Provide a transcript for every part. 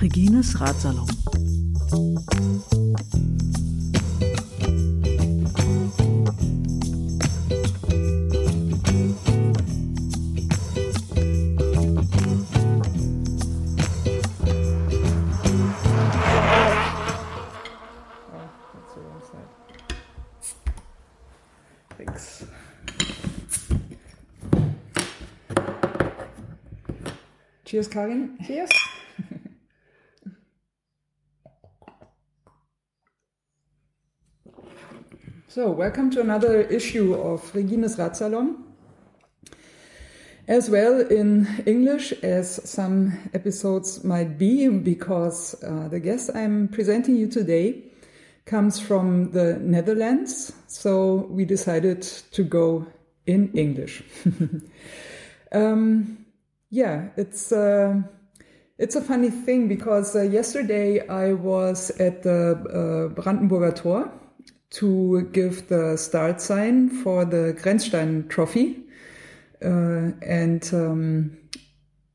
Regines Ratsalon. Cheers, Karin. Cheers. So, welcome to another issue of Regines Radsalon. As well in English as some episodes might be, because uh, the guest I'm presenting you today comes from the Netherlands, so we decided to go in English. um, yeah, it's. Uh, it's a funny thing because uh, yesterday I was at the uh, Brandenburger Tor to give the start sign for the Grenzstein Trophy. Uh, and um,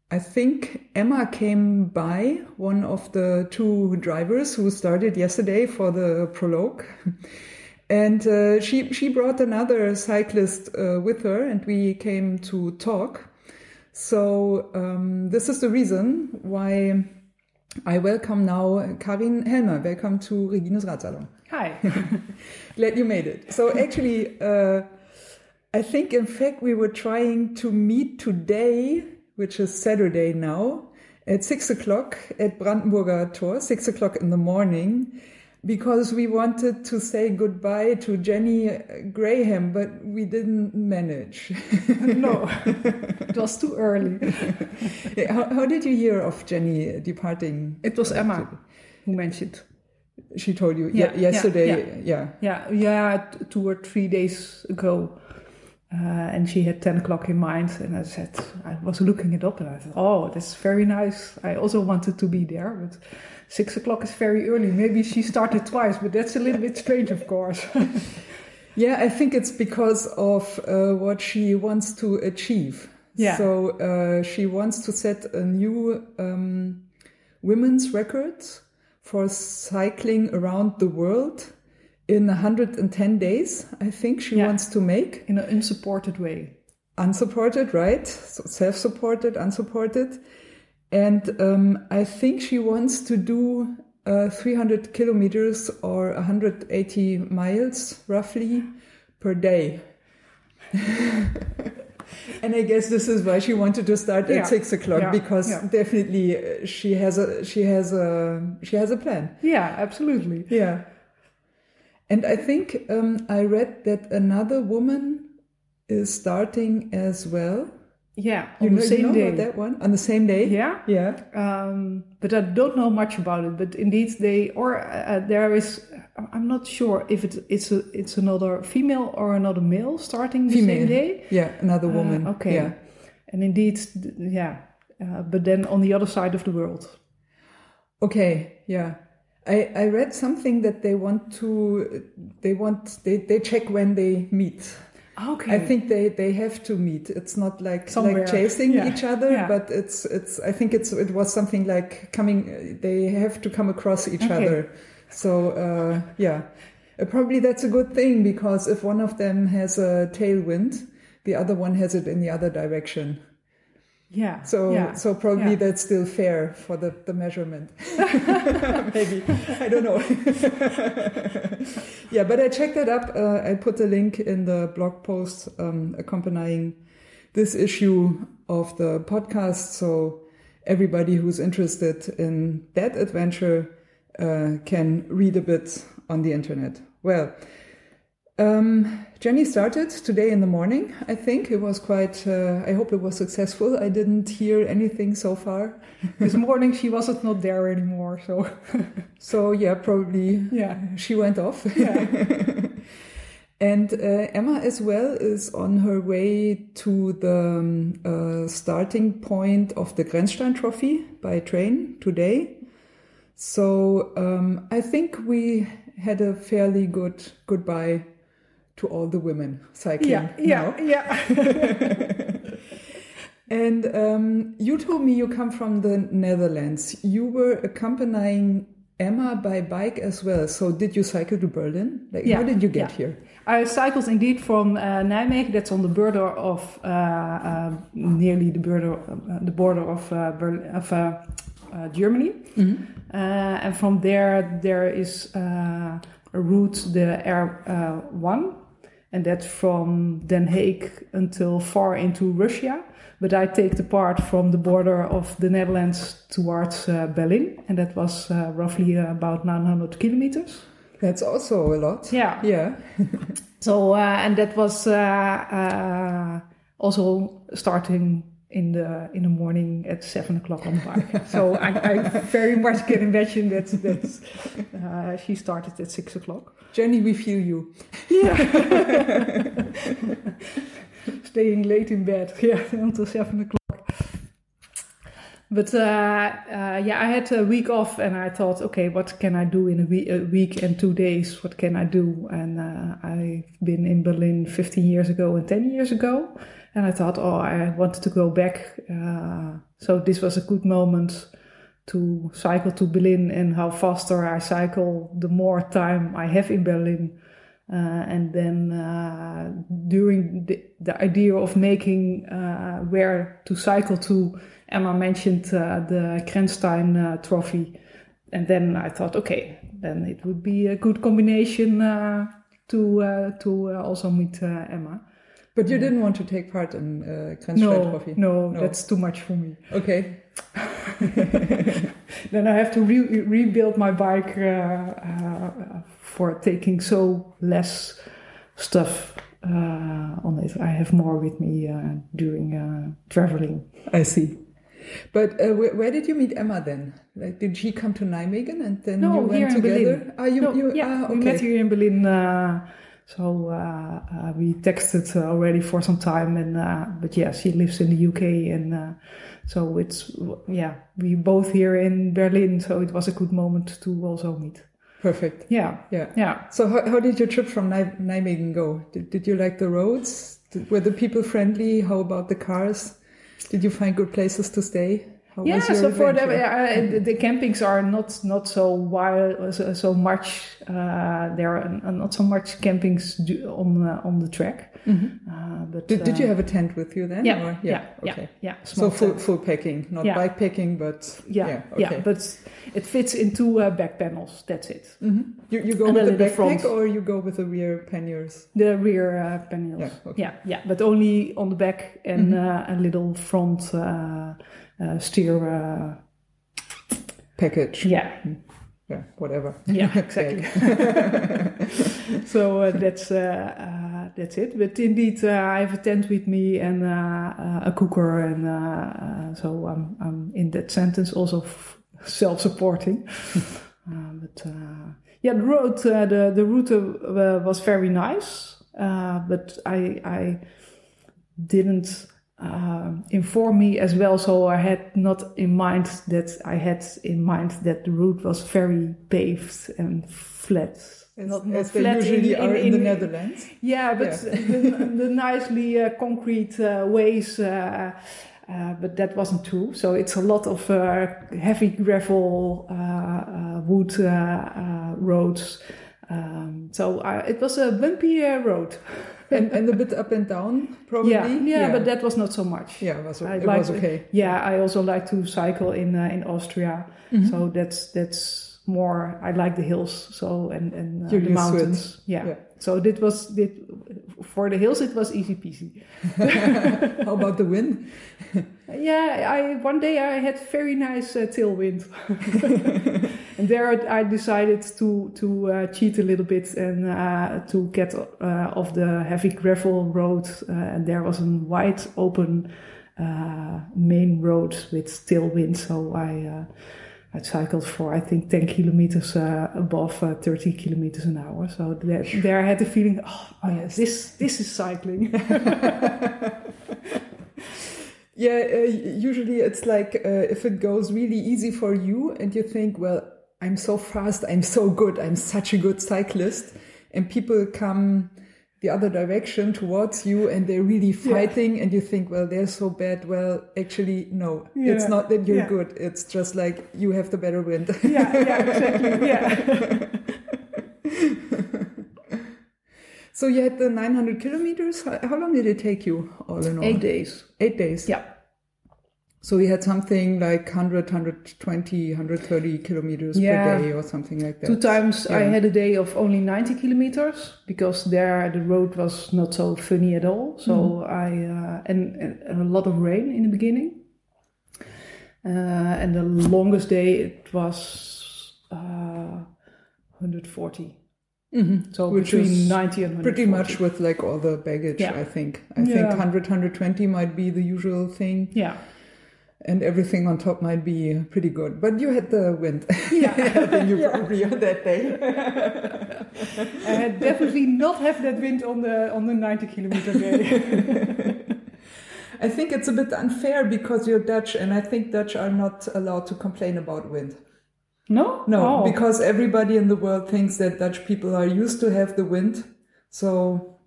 I think Emma came by, one of the two drivers who started yesterday for the prologue. And uh, she, she brought another cyclist uh, with her, and we came to talk. So, um, this is the reason why I welcome now Karin Helmer. Welcome to Regines Radsalon. Hi. Glad you made it. So actually, uh, I think in fact we were trying to meet today, which is Saturday now, at six o'clock at Brandenburger Tor, six o'clock in the morning, because we wanted to say goodbye to Jenny Graham, but we didn't manage. no, it was too early. how, how did you hear of Jenny departing? It was Emma who mentioned. She told you Yeah, ye- yesterday, yeah, Yeah, yeah, t- two or three days ago. Uh, and she had 10 o'clock in mind. And I said, I was looking it up and I thought, oh, that's very nice. I also wanted to be there, but six o'clock is very early. Maybe she started twice, but that's a little bit strange, of course. Yeah, I think it's because of uh, what she wants to achieve. Yeah. So uh, she wants to set a new um, women's record for cycling around the world in 110 days. I think she Yeah. wants to make in an unsupported way. unsupported, right? So self-supported, unsupported, and um, I think she wants to do uh, 300 kilometers or 180 miles roughly per day. and I guess this is why she wanted to start Yeah. at six o'clock Yeah. because Yeah. definitely uh, she has a she has a she has a plan. Yeah, absolutely. Yeah. And I think um, I read that another woman is starting as well. Yeah, You on know, the same you know day. about that one on the same day. Yeah. Yeah. um, but I don't know much about it. But indeed, they or uh, there is. I'm not sure if it's it's a, it's another female or another male starting the Female. same day. Yeah, another woman. Uh, okay. Yeah. And indeed, yeah. Uh, but then on the other side of the world. Okay. Yeah. I, I read something that they want to they want they, they check when they meet. Okay. I think they, they have to meet. It's not like Somewhere. like chasing Yeah. each other, Yeah. but it's it's. I think it's it was something like coming. They have to come across each Okay. other. So uh, yeah, Uh, probably that's a good thing because if one of them has a tailwind, the other one has it in the other direction. Yeah. So yeah. so probably Yeah. that's still fair for the the measurement. Maybe I don't know. yeah, but I checked that up. Uh, I put the link in the blog post um, accompanying this issue of the podcast, so everybody who's interested in that adventure uh, can read a bit on the internet. Well. Um, Jenny started today in the morning. I think it was quite. Uh, I hope it was successful. I didn't hear anything so far. this morning she wasn't not there anymore. So So yeah, probably yeah. she went off. Yeah. and uh, Emma as well is on her way to the um, uh, starting point of the Grenzstein Trophy by train today. So um, I think we had a fairly good goodbye to all the women cycling. Yeah, yeah, now. yeah. And um, you told me you come from the Netherlands. You were accompanying Emma by bike as well. So did you cycle to Berlin? Like, Yeah, how did you get yeah. here? I cycled indeed from uh, Nijmegen. That's on the border of uh, uh, nearly the border, uh, the border of uh, Berlin, of uh, Germany. Uh, and from there, there is uh, a route, the R1, and that's from Den Haag until far into Russia. But I take the part from the border of the Netherlands towards uh, Berlin, and that was uh, roughly uh, about 900 kilometers. That's also a lot. Yeah. Yeah. So uh, and that was uh, uh, also starting in the in the morning at seven o'clock on the bike. so I, I very much can imagine that that uh, she started at six o'clock. Jenny, we feel you. Yeah. Staying late in bed, yeah, until seven o'clock. But uh, uh, yeah, I had a week off, and I thought, okay, what can I do in a week, a week and two days? What can I do? And uh, I've been in Berlin 15 years ago and 10 years ago, and I thought, oh, I wanted to go back. Uh, so this was a good moment to cycle to Berlin, and how faster I cycle, the more time I have in Berlin. Uh, and then uh, during the, the idea of making uh, where to cycle to, Emma mentioned uh, the Grenzstein uh, Trophy, and then I thought, okay, then it would be a good combination to to also meet Emma. But you didn't want to take part in uh, Grenzstein No, Trophy? no, that's too much for me. Okay. then I have to re- rebuild my bike uh, uh, for taking so less stuff uh, on it. I have more with me uh, during uh, traveling. I see. But uh, where, where did you meet Emma then? Like, did she come to Nijmegen and then you went here in together? Berlin. Ah, you, No, you, yeah, ah, we met here in Berlin. So uh, uh, we texted already for some time, and uh, but yeah, she lives in the UK, and uh, so it's yeah, we both here in Berlin. So it was a good moment to also meet. Perfect. Yeah, Yeah. yeah. So how, how did your trip from Nij- Nijmegen go? Did, did you like the roads? Did, were the people friendly? How about the cars? Did you find good places to stay? How Yeah, so for the, uh, the the campings are not not so wild, so, so much. Uh, there are not so much campings on uh, on the track. Uh, but Did, did uh, you have a tent with you then? Yeah, or- yeah, yeah, okay. yeah. So full, tent. full packing, not Yeah. bike packing, but Yeah, yeah, yeah, but it fits into uh, back panels. That's it. Mhm. You, you go And with the backpack front. or you go with the rear panniers? The rear uh, panels. Yeah, okay. yeah, yeah, but only on the back and Mhm. uh, a little front uh, steer. Uh, Package. yeah, Yeah, whatever. yeah, exactly. so uh, that's uh, uh, that's it. But indeed, uh, I have a tent with me and a cooker, and uh, uh, so I'm, I'm in that sentence also f- self-supporting. but uh, yeah, the road, uh, the the route uh, was very nice, uh, but I I didn't uh, inform me as well, so I had not in mind that I had in mind that the route was very paved and flat. As, Not- not as they flat usually in- are in- in, the Netherlands. Yeah, but the, the nicely uh, concrete uh, ways, uh, uh, but that wasn't true. So it's a lot of uh, heavy gravel, wood roads. Um, so it was a bumpy uh, road. and, and a bit up and down, probably. Yeah, yeah, but that was not so much. yeah, it was, I it like was okay. Yeah, I also like to cycle in uh, in Austria. Mhm. So that's that's more. I like the hills. So and and uh, the used to it. mountains. Yeah. Yeah. So this was this for the hills. It was easy peasy. How about the wind? Yeah, I one day I had very nice uh, tailwind, and there I decided to to uh, cheat a little bit and uh, to get uh, off the heavy gravel road, uh, and there was a wide open uh, main road with tailwind, so I. I cycled for I think 10 kilometers uh, above uh, 30 kilometers an hour. So there, there I had the feeling, oh, oh yes, this this is cycling. Yeah, uh, usually it's like uh, if it goes really easy for you and you think, well, I'm so fast, I'm so good, I'm such a good cyclist, and people come the other direction towards you and they're really fighting and you think well they're so bad well actually no it's not that you're Yeah. good it's just like you have the better wind yeah, yeah, exactly. Yeah. so you had the 900 kilometers how, how long did it take you all in all Eight days. eight days Yeah. So we had something like 100 120 130 kilometers Yeah. per day or something like that Two times I had a day of only 90 kilometers because there the road was not so funny at all. So Mm-hmm. I, uh, and, and a lot of rain in the beginning. Uh, and the longest day it was uh, 140. Mhm. So Which between 90 and 140. pretty much with like all the baggage Yeah. i think i think Yeah. 100 120 might be the usual thing Yeah. And everything on top might be pretty good but you had the wind Yeah. then you probably on that day I had definitely not have that wind on the on the 90 kilometer day. i think it's a bit unfair because you're dutch and i think dutch are not allowed to complain about wind no? no Oh. because everybody in the world thinks that dutch people are used to have the wind so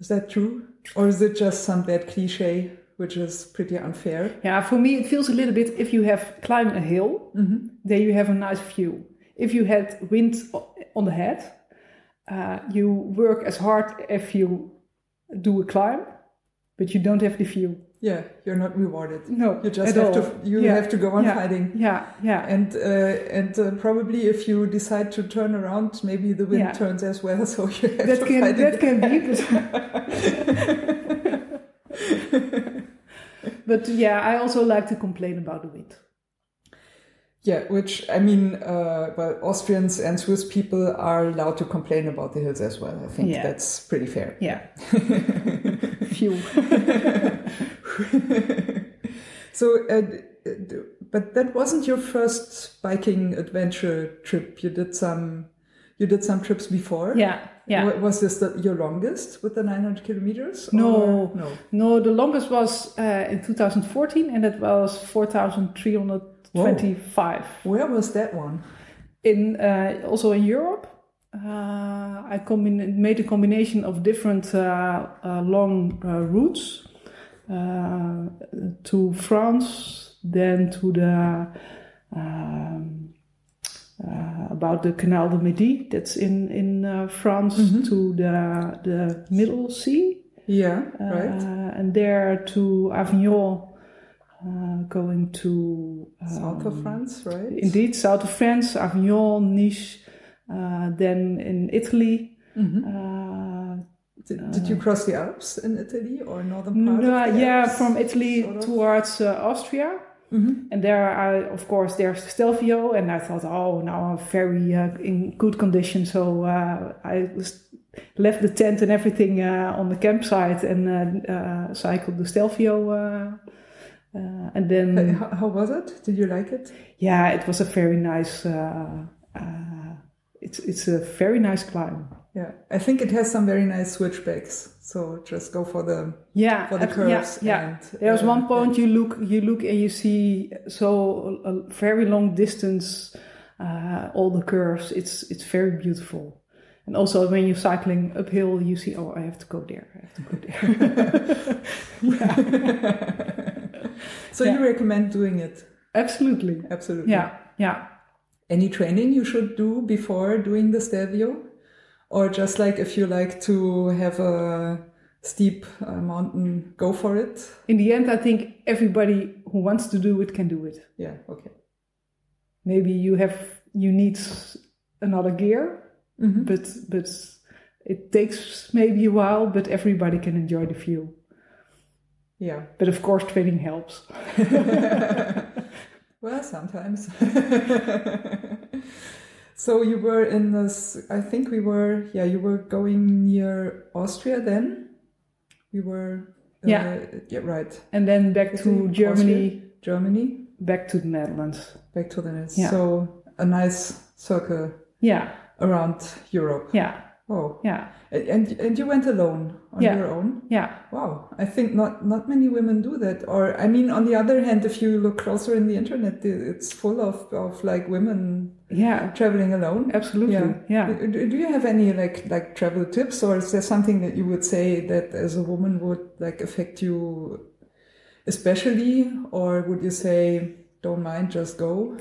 is that true or is it just some bad cliche which is pretty unfair Yeah, for me it feels a little bit if you have climbed a hill, then you have a nice view. If you had wind on the head, uh, you work as hard if you do a climb, but you don't have the view. Yeah, you're not rewarded. No, you just have all. to. You Yeah, have to go on yeah, fighting. Yeah, yeah, And uh, and uh, probably if you decide to turn around, maybe the wind Yeah. turns as well. So you have that to can fight that again. can be. But, yeah, I also like to complain about the wind. Yeah, which I mean, uh, well, Austrians and Swiss people are allowed to complain about the hills as well. I think Yeah. that's pretty fair. Yeah, view. So, uh, but that wasn't your first biking adventure trip. You did some. You did some trips before. Yeah, yeah. Was this the, your longest with the 900 kilometers? No. no. No, the longest was uh, in 2014, and it was 4,325. Where was that one? In uh, also in Europe, uh, I made a combination of different uh, uh, long uh, routes uh, to France, then to the um, uh, about the Canal de Midi, that's in in uh, France, to the the Middle Sea. Yeah, right. Uh, and there to Avignon, uh, going to uh, South of France, right? indeed south of France, Avignon, Nice, uh, then in Italy. Mm-hmm. Uh, Did, did you cross the Alps in Italy or northern part no, yeah, from Italy sort of? towards uh, Austria. Mhm. And there, I, of course, there's Stelvio, and I thought, oh, now I'm very uh, in good condition. So uh, I was, left the tent and everything uh, on the campsite and uh, uh, cycled the Stelvio. Uh, uh, and then, How, how was it? Did you like it? yeah, it was a very nice. Uh, uh, it's it's a very nice climb. Yeah, I think it has some very nice switchbacks. So just go for the Yeah, for the curves. Yeah, yeah. And, There's uh, one point you look, you look, and you see so a, a very long distance, uh, all the curves. It's it's very beautiful. And also when you're cycling uphill, you see, oh, I have to go there. I have to go there. So Yeah. you recommend doing it? Absolutely. Absolutely. Yeah, yeah. Any training you should do before doing the Stelvio? Or just like if you like to have a steep uh, mountain, go for it? In the end, I think everybody who wants to do it can do it. Yeah, okay. Maybe you have you need another gear, Mhm. but but it takes maybe a while. But everybody can enjoy the view. Yeah. But of course, training helps. Well, sometimes. so you were in this, I think we were, yeah, you were going near Austria then? We were, uh, Yeah. yeah, right. And then back to Germany, Austria, Germany, back to the Netherlands. back to the Netherlands. Yeah. So a nice circle Yeah, around Europe. yeah, Oh, Yeah, and and you went alone on Yeah. your own. yeah, Wow, I think not not many women do that. Or I mean, on the other hand, if you look closer in the internet, it's full of of like women yeah, traveling alone. absolutely. Yeah. Do do you have any like like travel tips, or is there something that you would say that as a woman would like affect you especially, or would you say don't mind, just go?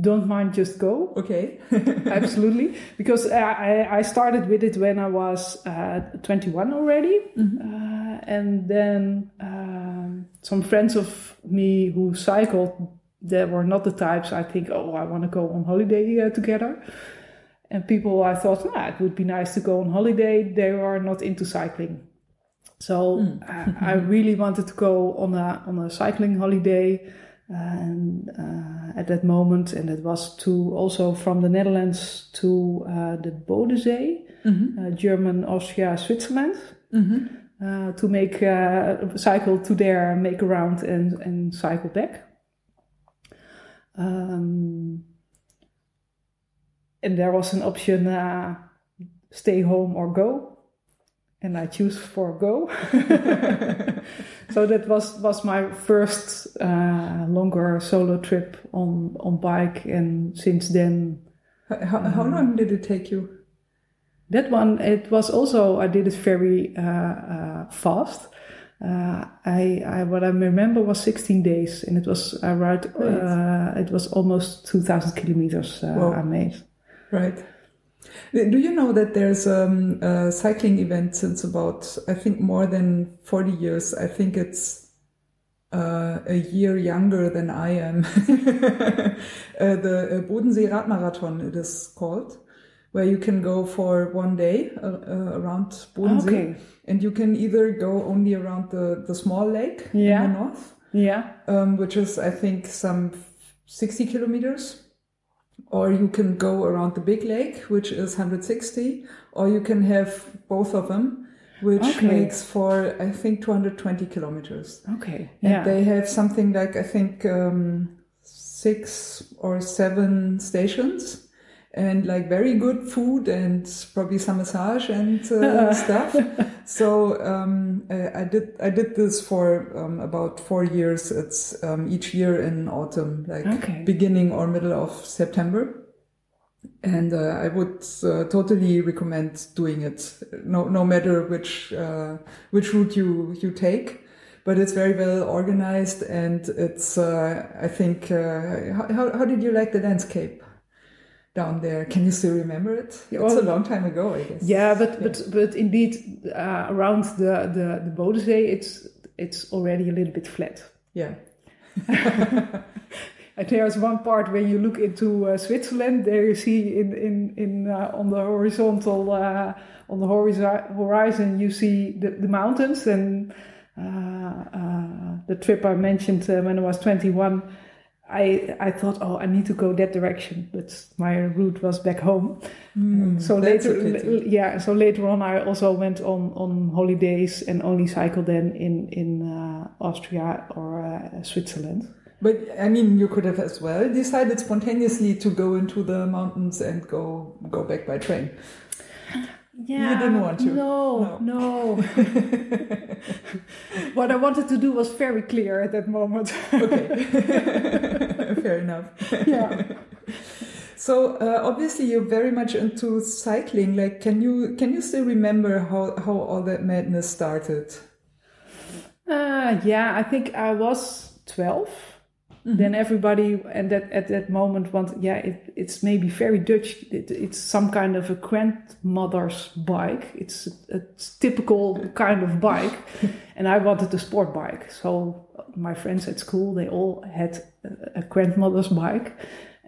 Don't mind, just go. Okay. Absolutely, because I, I- I started with it when I was uh, 21 already, uh, and then um, some friends of me who cycled, they were not the types I think, oh, I want to go on holiday uh, together. And people I thought, ah, it would be nice to go on holiday. They were not into cycling, so uh, I really wanted to go on a on a cycling holiday. And uh, at that moment, and it was to also from the Netherlands to uh, the Bodensee, uh, German, Austria, Switzerland, uh, to make uh, cycle to there, make around, and and cycle back. Um, and there was an option: uh, stay home or go, and I choose for go. so that was was my first uh, longer solo trip on on bike, and since then how, how long did it take you? that one it was also I did it very uh, uh, fast. Uh, I, I what I remember was 16 days, and it was I ride. Uh, it was almost 2,000 kilometers uh, I made. Right. Do you know that there's um, a cycling event since about, I think, more than 40 years? I think it's uh, a year younger than I am. uh, the uh, Bodensee Radmarathon, it is called, where you can go for one day uh, uh, around Bodensee. Okay. And you can either go only around the, the small lake Yeah. in the north, Yeah. um, which is, I think, some 60 kilometers. Or you can go around the big lake, which is 160, or you can have both of them, which Okay. makes for, I think, 220 kilometers. Okay. And Yeah. they have something like, I think, um, six or seven stations. And like very good food and probably some massage and uh, stuff. So um, I, I did I did this for um, about four years. It's um, each year in autumn, like Okay. beginning or middle of September. And uh, I would uh, totally recommend doing it, no no matter which uh, which route you you take. But it's very well organized, and it's uh, I think uh, how, how how did you like the landscape down there? Can you still remember it? It's well- a long time ago, I guess. Yeah, but but but indeed, uh, around the the the Bodensee, it's it's already a little bit flat. Yeah. And there's one part where you look into uh, Switzerland. There you see in in in uh, on the horizontal uh, on the horizo- horizon you see the, the mountains and uh, uh, the trip I mentioned uh, when I was 21. I I thought oh I need to go that direction, but my route was back home. so that's a later, yeah. So later on, I also went on on holidays and only cycled then in in uh, Austria or uh, Switzerland. But I mean, you could have as well decided spontaneously to go into the mountains and go go back by train. Yeah, You didn't want to? No, no. what I wanted to do was very clear at that moment. Okay, fair enough. yeah. So uh, obviously, you're very much into cycling. Like, can you can you still remember how how all that madness started? Uh, yeah, I think I was 12. Then everybody, and that at that moment, want yeah, it, it's maybe very Dutch. It, it's some kind of a grandmother's bike. It's a, a typical kind of bike, and I wanted a sport bike. So my friends at school, they all had a, a grandmother's bike,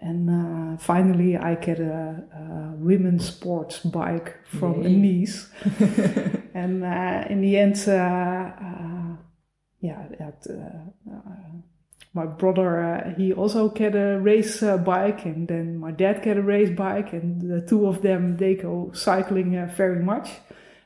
and uh, finally I get a, a women's sports bike from Yay. a niece. and uh, in the end, uh, uh, yeah, that, my brother uh, he also get a race uh, bike, and then my dad get a race bike, and the two of them they go cycling uh, very much.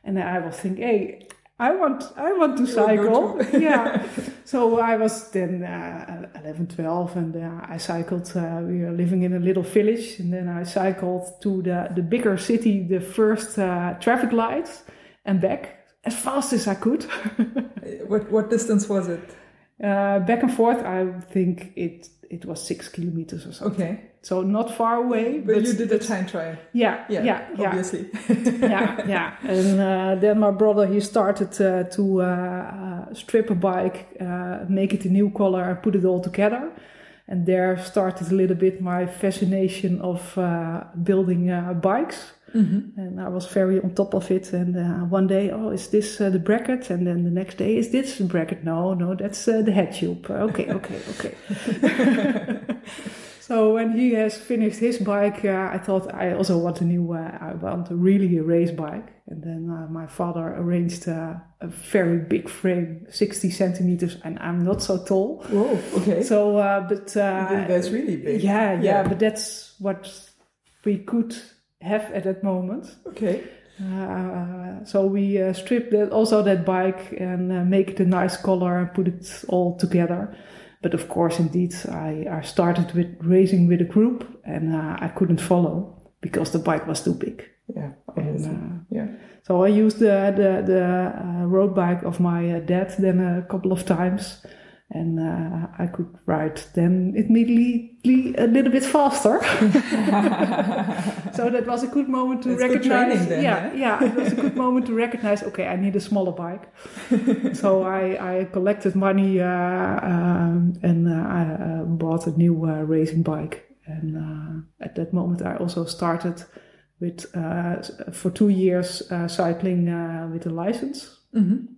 And I was thinking, hey, I want, I want to will cycle. yeah. So I was then uh, 11, 12, and uh, I cycled. Uh, we were living in a little village, and then I cycled to the, the bigger city, the first uh, traffic lights, and back as fast as I could. What what distance was it? Uh, back and forth, I think it it was six kilometers or so. Okay, So not far away, but, you did a time trial. Yeah, Yeah, yeah, yeah. obviously. yeah, yeah. And uh, then my brother he started uh, to uh, uh, strip a bike, uh, make it a new color, and put it all together. And there started a little bit my fascination of uh, building uh, bikes. And I was very on top of it. And uh, one day, oh, is this uh, the bracket? And then the next day, is this the bracket? No, no, that's uh, the head tube. Okay, okay, okay. So when he has finished his bike, uh, I thought I also want a new. Uh, I want a really a race bike, and then uh, my father arranged uh, a very big frame, sixty centimeters, and I'm not so tall. Whoa. Okay. So, uh, but uh, That's really big. Yeah, yeah, Yeah. but that's what we could have at that moment. okay. Uh, so we uh, stripped that, also that bike and uh, make it a nice color and put it all together. But of course, indeed, I, I started with racing with a group and uh, I couldn't follow because the bike was too big. Yeah. And, uh, yeah. so I used the the, the uh, road bike of my uh, dad then a couple of times, and uh, I could ride then immediately a little bit faster. so that was a good moment to That's recognize. then, yeah, eh? yeah, it was a good moment to recognize. Okay, I need a smaller bike. so I I collected money uh, um, and uh, I uh, bought a new uh, racing bike. And uh, at that moment, I also started with uh, for two years uh, cycling uh, with a license. Mhm.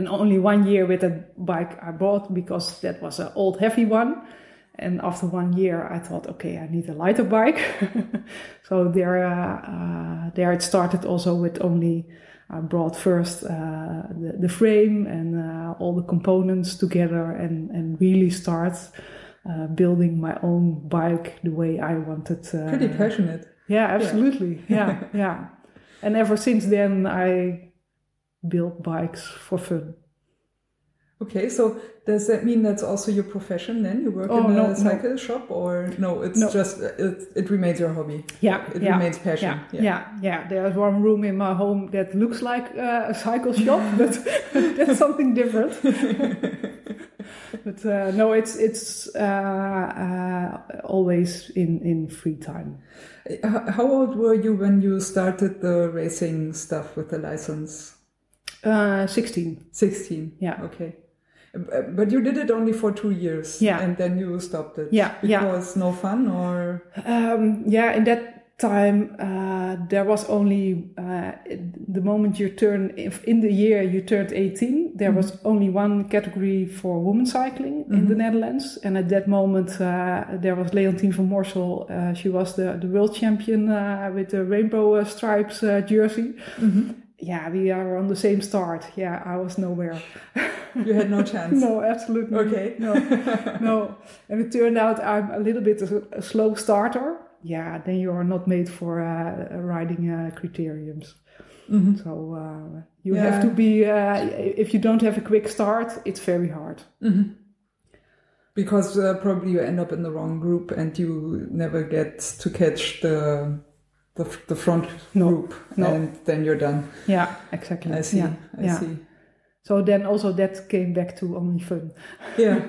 And only one year with a bike I bought because that was an old heavy one. And after one year, I thought, okay, I need a lighter bike. so there, uh, uh, there it started also with only. I brought first uh, the, the frame and uh, all the components together, and and really start uh, building my own bike the way I wanted. Uh, Pretty passionate. yeah, absolutely. Yeah, yeah. And ever since then, I build bikes for fun. Okay, so does that mean that's also your profession then? You work Oh, in a no, no. cycle shop or no, it's No. just, it, it remains your hobby. Yeah, It yeah, remains passion. Yeah, yeah, yeah. There's one room in my home that looks like uh, a cycle shop, but that's something different. but uh, no, it's it's uh, uh, always in in free time. How old were you when you started the racing stuff with the license? Uh, Sixteen. 16. Yeah. Okay. Uh, But you did it only for two years. Yeah. And then you stopped it. Yeah, yeah. Because no fun or. Um, yeah, in that time, uh, there was only uh, the moment you turn if in the year you turned 18, there was only one category for women cycling in the Netherlands, and at that moment uh, there was Leontien van Moorsel. Uh, she was the, the world champion uh, with the rainbow uh, stripes uh, jersey. Yeah, we are on the same start. Yeah, I was nowhere. You had no chance. No, absolutely. Okay. No, no. And it turned out I'm a little bit a, a slow starter. Yeah, then you are not made for uh, riding uh, criteriums. So uh, you have to be. Uh, if you don't have a quick start, it's very hard. Because uh, probably you end up in the wrong group and you never get to catch the the, the front No, group no. and then you're done. Yeah, exactly. I see. Yeah, I yeah. see. So then also that came back to only fun. Yeah,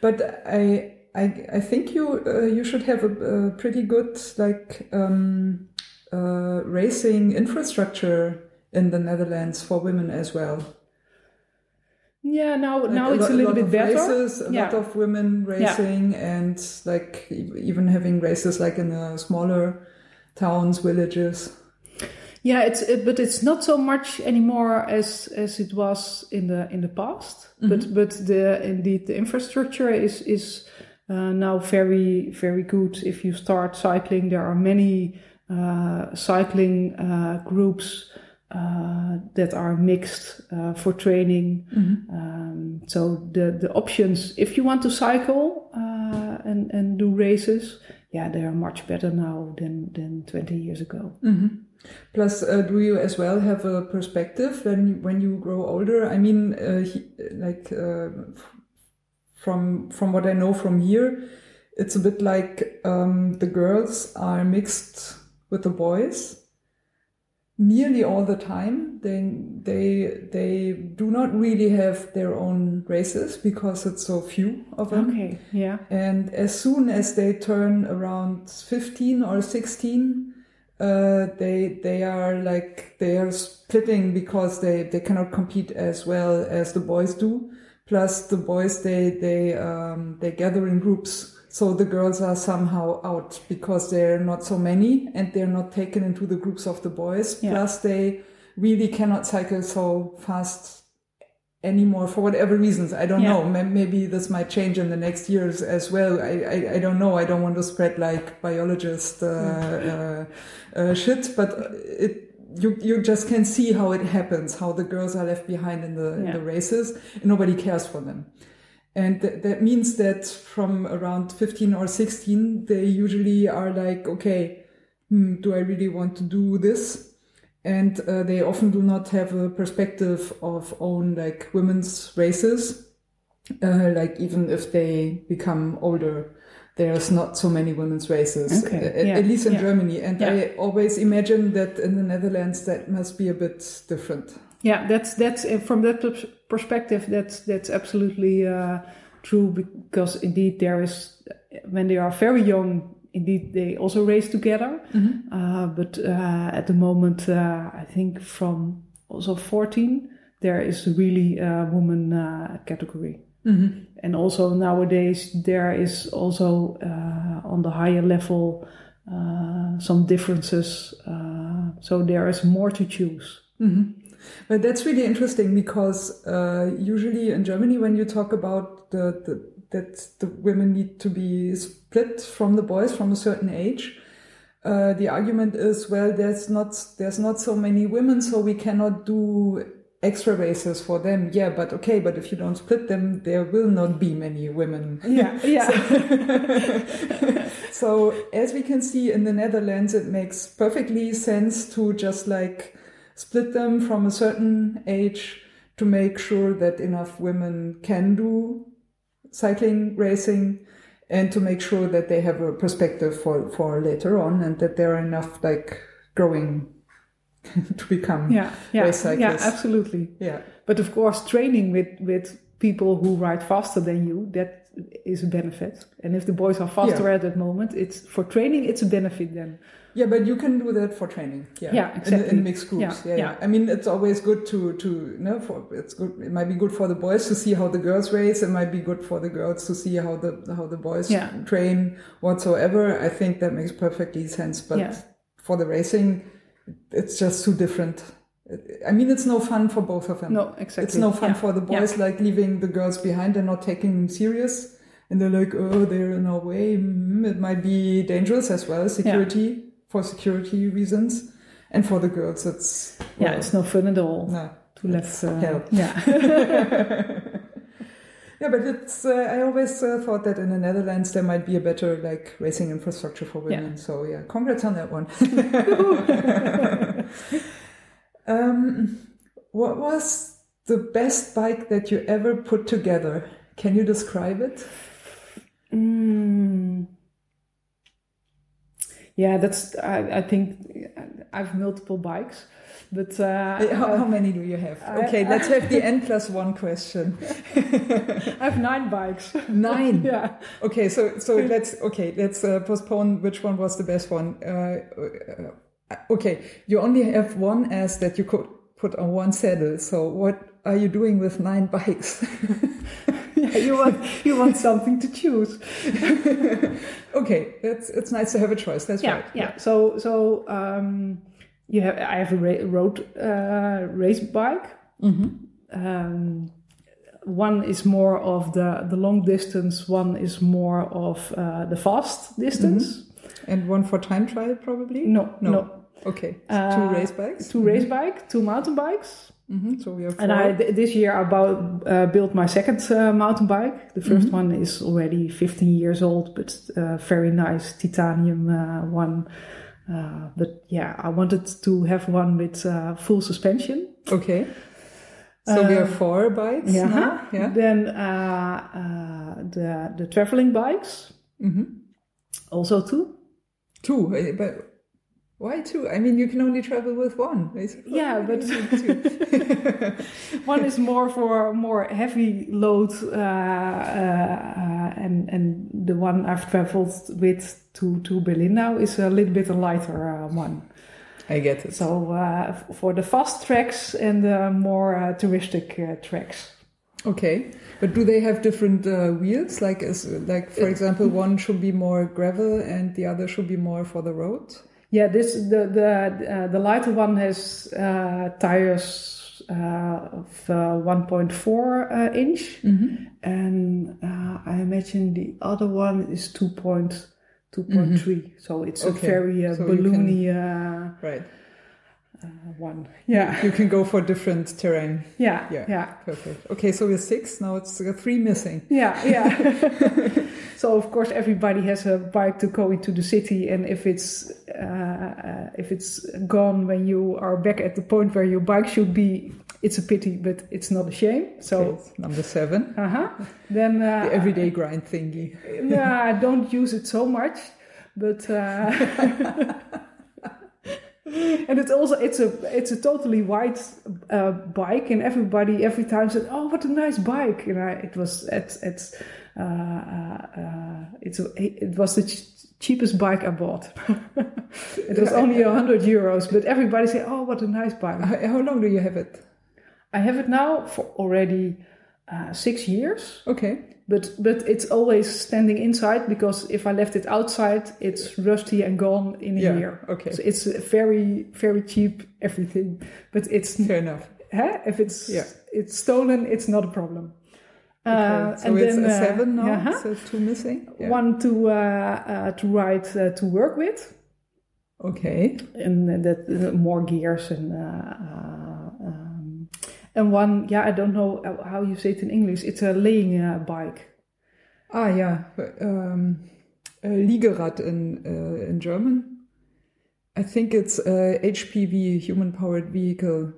but I I I think you uh, you should have a, a pretty good like um, uh, racing infrastructure in the Netherlands for women as well. Yeah, now Like now a it's a little bit better. Races, a Yeah. lot of women racing, and like even having races like in a smaller towns, villages. Yeah, it's it, but it's not so much anymore as as it was in the in the past. But but the indeed the infrastructure is is uh, now very very good. If you start cycling, there are many uh, cycling uh, groups uh, that are mixed uh, for training. Um, so the the options if you want to cycle uh, and and do races, yeah, they are much better now than than twenty years ago. Plus, uh, do you as well have a perspective when when you grow older? I mean, uh, he, like uh, from from what I know from here, it's a bit like um, the girls are mixed with the boys nearly all the time. They they they do not really have their own races because it's so few of them. Okay, yeah. And as soon as they turn around fifteen or sixteen, uh, they they are like they are splitting because they they cannot compete as well as the boys do. Plus, the boys they they um, they gather in groups so the girls are somehow out because there are not so many and they're not taken into the groups of the boys. Yeah. Plus they really cannot cycle so fast anymore for whatever reasons. I don't Yeah. know. Maybe this might change in the next years as well. I, I, I don't know. I don't want to spread like biologist uh, uh, uh, shit, but it, you, you just can see how it happens, how the girls are left behind in the, in the races and nobody cares for them. And th- that means that from around 15 or 16, they usually are like, okay, hmm, do I really want to do this? And uh, they often do not have a perspective of own like women's races. Uh, like even if they become older, there's not so many women's races, Okay, a- yeah, at least in yeah. Germany. And Yeah. I always imagine that in the Netherlands, that must be a bit different. Yeah, that's that's uh, from that perspective. That's that's absolutely uh, true because indeed there is when they are very young. Indeed, they also race together. Uh, but uh, at the moment, uh, I think from also 14, there is really a woman uh, category. And also nowadays, there is also uh, on the higher level uh, some differences. Uh, so there is more to choose. But that's really interesting because uh, usually in Germany, when you talk about the, the that the women need to be split from the boys from a certain age, uh, the argument is well, there's not there's not so many women, so we cannot do extra races for them. Yeah, but okay, but if you don't split them, there will not be many women. Yeah, yeah. so as we can see in the Netherlands, it makes perfectly sense to just like split them from a certain age to make sure that enough women can do cycling racing and to make sure that they have a perspective for, for later on and that there are enough like growing to become yeah, yeah, race yeah, absolutely. yeah. But of course, training with with people who ride faster than you that is a benefit. And if the boys are faster Yeah. at that moment, it's for training. It's a benefit then. Yeah, but you can do that for training. Yeah, Yeah, In- exactly. In, mixed groups. Yeah, Yeah, yeah. I mean, it's always good to to you know for it's good. It might be good for the boys to see how the girls race. It might be good for the girls to see how the how the boys train whatsoever. I think that makes perfectly sense. But for the racing, it's just too different. I mean, it's no fun for both of them. No, exactly. It's no fun Yeah, for the yeah. boys, like leaving the girls behind and not taking them serious. And they're like, oh, they're in our way. Mm, it might be dangerous as well, security, for security reasons. And for the girls, it's. Yeah, it's no fun at all no. to let. Uh, yeah, Yeah, but it's. Uh, I always uh, thought that in the Netherlands there might be a better like racing infrastructure for women. Yeah. So yeah, congrats on that one. um, what was the best bike that you ever put together? Can you describe it? Mm. Yeah, that's. I, I think I have multiple bikes, but uh, how, how many do you have? I- Okay, let's have the n plus one question. I have nine bikes. Nine. yeah. Okay, so so let's okay let's uh, postpone which one was the best one. Uh, uh, okay, you only have one ass that you could put on one saddle. So what are you doing with nine bikes? yeah, you want you want something to choose. okay, it's it's nice to have a choice. That's Yeah, right. yeah. So so um, you have I have a road uh, race bike. Um, one is more of the the long distance. One is more of uh, the fast distance. And one for time trial probably. No, No. no. Okay, so Uh, two race bikes. Two race bike, two mountain bikes. hmm So we have four. And I th- this year I bought, uh, built my second uh, mountain bike. The 1st one is already 15 years old, but uh, very nice titanium uh, one. Uh, but yeah, I wanted to have one with uh, full suspension. Okay. So we have four bikes Yeah. now. Yeah. Then uh, uh, the the traveling bikes, also two. Two, eh, but why two? I mean, you can only travel with one, basically. Yeah, but- do you need two? One is more for more heavy load, uh, uh, and and the one I've traveled with to to Berlin now is a little bit a lighter uh, one. I get it. So uh, for the fast tracks and the more uh, touristic uh, tracks. Okay, but do they have different uh, wheels? Like, is like for example, one should be more gravel and the other should be more for the road. Yeah, this the the uh, the lighter one has uh, tires uh, of uh, 1.4 uh, inch, and uh, I imagine the other one is 2.2.3. So it's a very uh, so you can- balloony uh, one. Yeah, You can go for different terrain. yeah, Yeah. yeah. Perfect. Okay, so we're six. Now it's uh, three missing. Yeah, yeah. so of course everybody has a bike to go into the city, and if it's uh, uh, if it's gone when you are back at the point where your bike should be, it's a pity, but it's not a shame. So. Okay, number seven. Uh huh. Then uh, The everyday grind thingy. I don't use it so much, but uh, and it's also it's a it's a totally white uh, bike, and everybody every time said, "Oh, what a nice bike!" And I, it was it's at uh, uh, uh, it's a, it was the ch- cheapest bike I bought. it was only a hundred euros, but everybody said, "Oh, what a nice bike!" How, how long do you have it? I have it now for already uh, six years. Okay. But but it's always standing inside because if I left it outside, it's rusty and gone in a Yeah, year. okay. So it's very very cheap everything. But it's Fair enough. huh? if it's Yeah. it's stolen, it's not a problem. Okay. Uh, so it's a uh, seven now. uh-huh. So two missing. Yeah. One to uh, uh, to ride uh, to work with, Okay. and that more gears and. Um, and one, yeah, I don't know how you say it in English. It's a laying uh, bike. Ah, yeah. Um, uh, Liegerad in uh, in German. I think it's uh, HPV, human powered vehicle.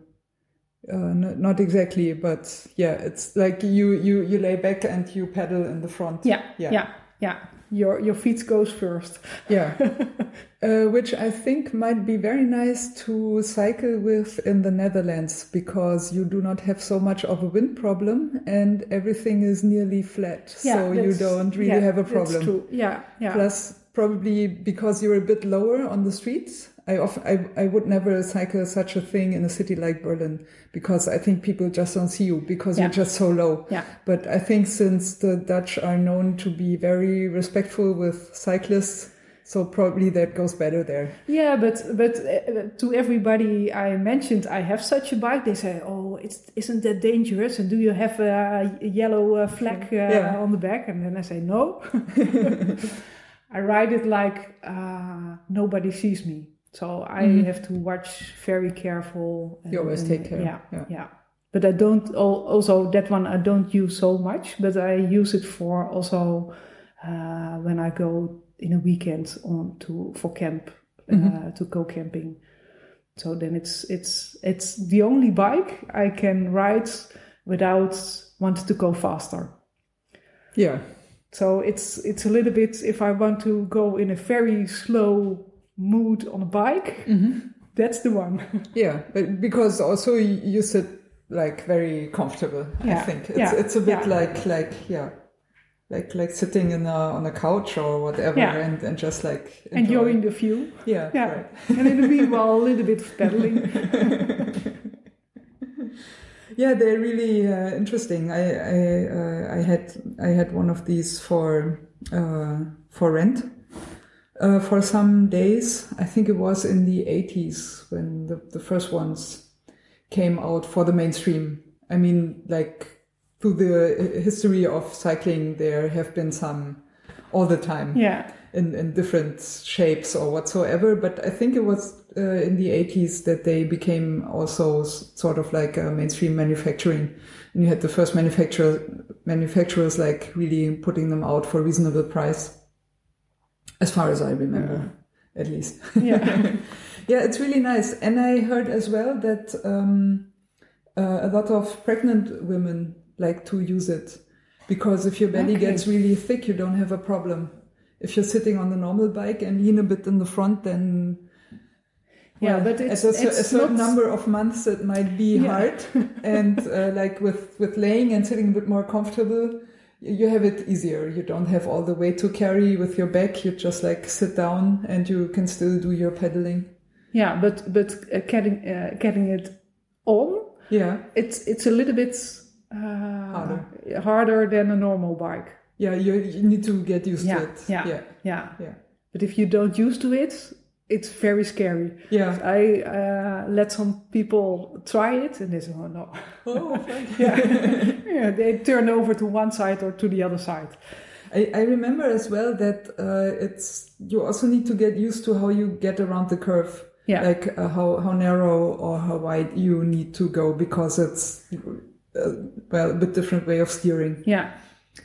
Uh, not exactly, but yeah, it's like you you you lay back and you pedal in the front. Yeah, Yeah. yeah, yeah. Your your feet goes first. Yeah. uh, which I think might be very nice to cycle with in the Netherlands because you do not have so much of a wind problem and everything is nearly flat. so you don't really yeah, have a That's problem. true. Yeah, yeah. Plus, probably because you're a bit lower on the streets. I, often, I I would never cycle such a thing in a city like Berlin because I think people just don't see you because Yeah. you're just so low. Yeah. But I think since the Dutch are known to be very respectful with cyclists, so probably that goes better there. yeah, but but uh, to everybody I mentioned, I have such a bike. They say, "Oh, it's isn't that dangerous?" And do you have a, a yellow uh, flag uh, Yeah. on the back? And then I say, "No." I ride it like uh, nobody sees me, so I have to watch very careful. and- You always and- take care, Yeah, yeah. yeah. But I don't. Also, that one I don't use so much, but I use it for also uh, when I go in a weekend on to for camp uh, to go camping. So then it's it's it's the only bike I can ride without wanting to go faster. Yeah. So it's it's a little bit if I want to go in a very slow mood on a bike, that's the one. Yeah. But because also you sit like very comfortable, I think. It's, yeah, it's a bit yeah. like, like, yeah. Like, like sitting in a, on a couch or whatever Yeah. and, and just like enjoy. Enjoying the view. Yeah, Yeah. right. and in the meanwhile a little bit of pedaling. Yeah, they're really uh, interesting. I I, uh, I had I had one of these for uh, for rent uh, for some days. I think it was in the eighties when the, the first ones came out for the mainstream. I mean, like through the history of cycling, there have been some all the time Yeah. in, in different shapes or whatsoever. But I think it was uh, in the 80s that they became also sort of like mainstream manufacturing. And you had the first manufacturer, manufacturers like really putting them out for a reasonable price, as far as I remember. at least. Yeah. yeah, it's really nice. And I heard as well that um, uh, a lot of pregnant women like to use it because if your belly Okay. gets really thick, you don't have a problem. If you're sitting on the normal bike and lean a bit in the front, then Yeah, well, but it's- at a, cer- a certain not- number of months it might be Yeah. hard. and uh, like with with laying and sitting a bit more comfortable, you have it easier. You don't have all the weight to carry with your back. You just like sit down and you can still do your pedaling. Yeah, but but uh, getting uh, getting it on, Yeah, it's it's a little bit uh, Harder. harder than a normal bike. yeah. You, you need to get used Yeah, to it. yeah. yeah, Yeah, yeah. but if you don't used to it, it's very scary. yeah. I uh, let some people try it, and they say, "Oh no." Oh, fine. yeah, they turn over to one side or to the other side. I, I remember as well that uh, it's you also need to get used to how you get around the curve. Yeah. Like uh, how how narrow or how wide you need to go because it's uh, well a bit different way of steering. Yeah,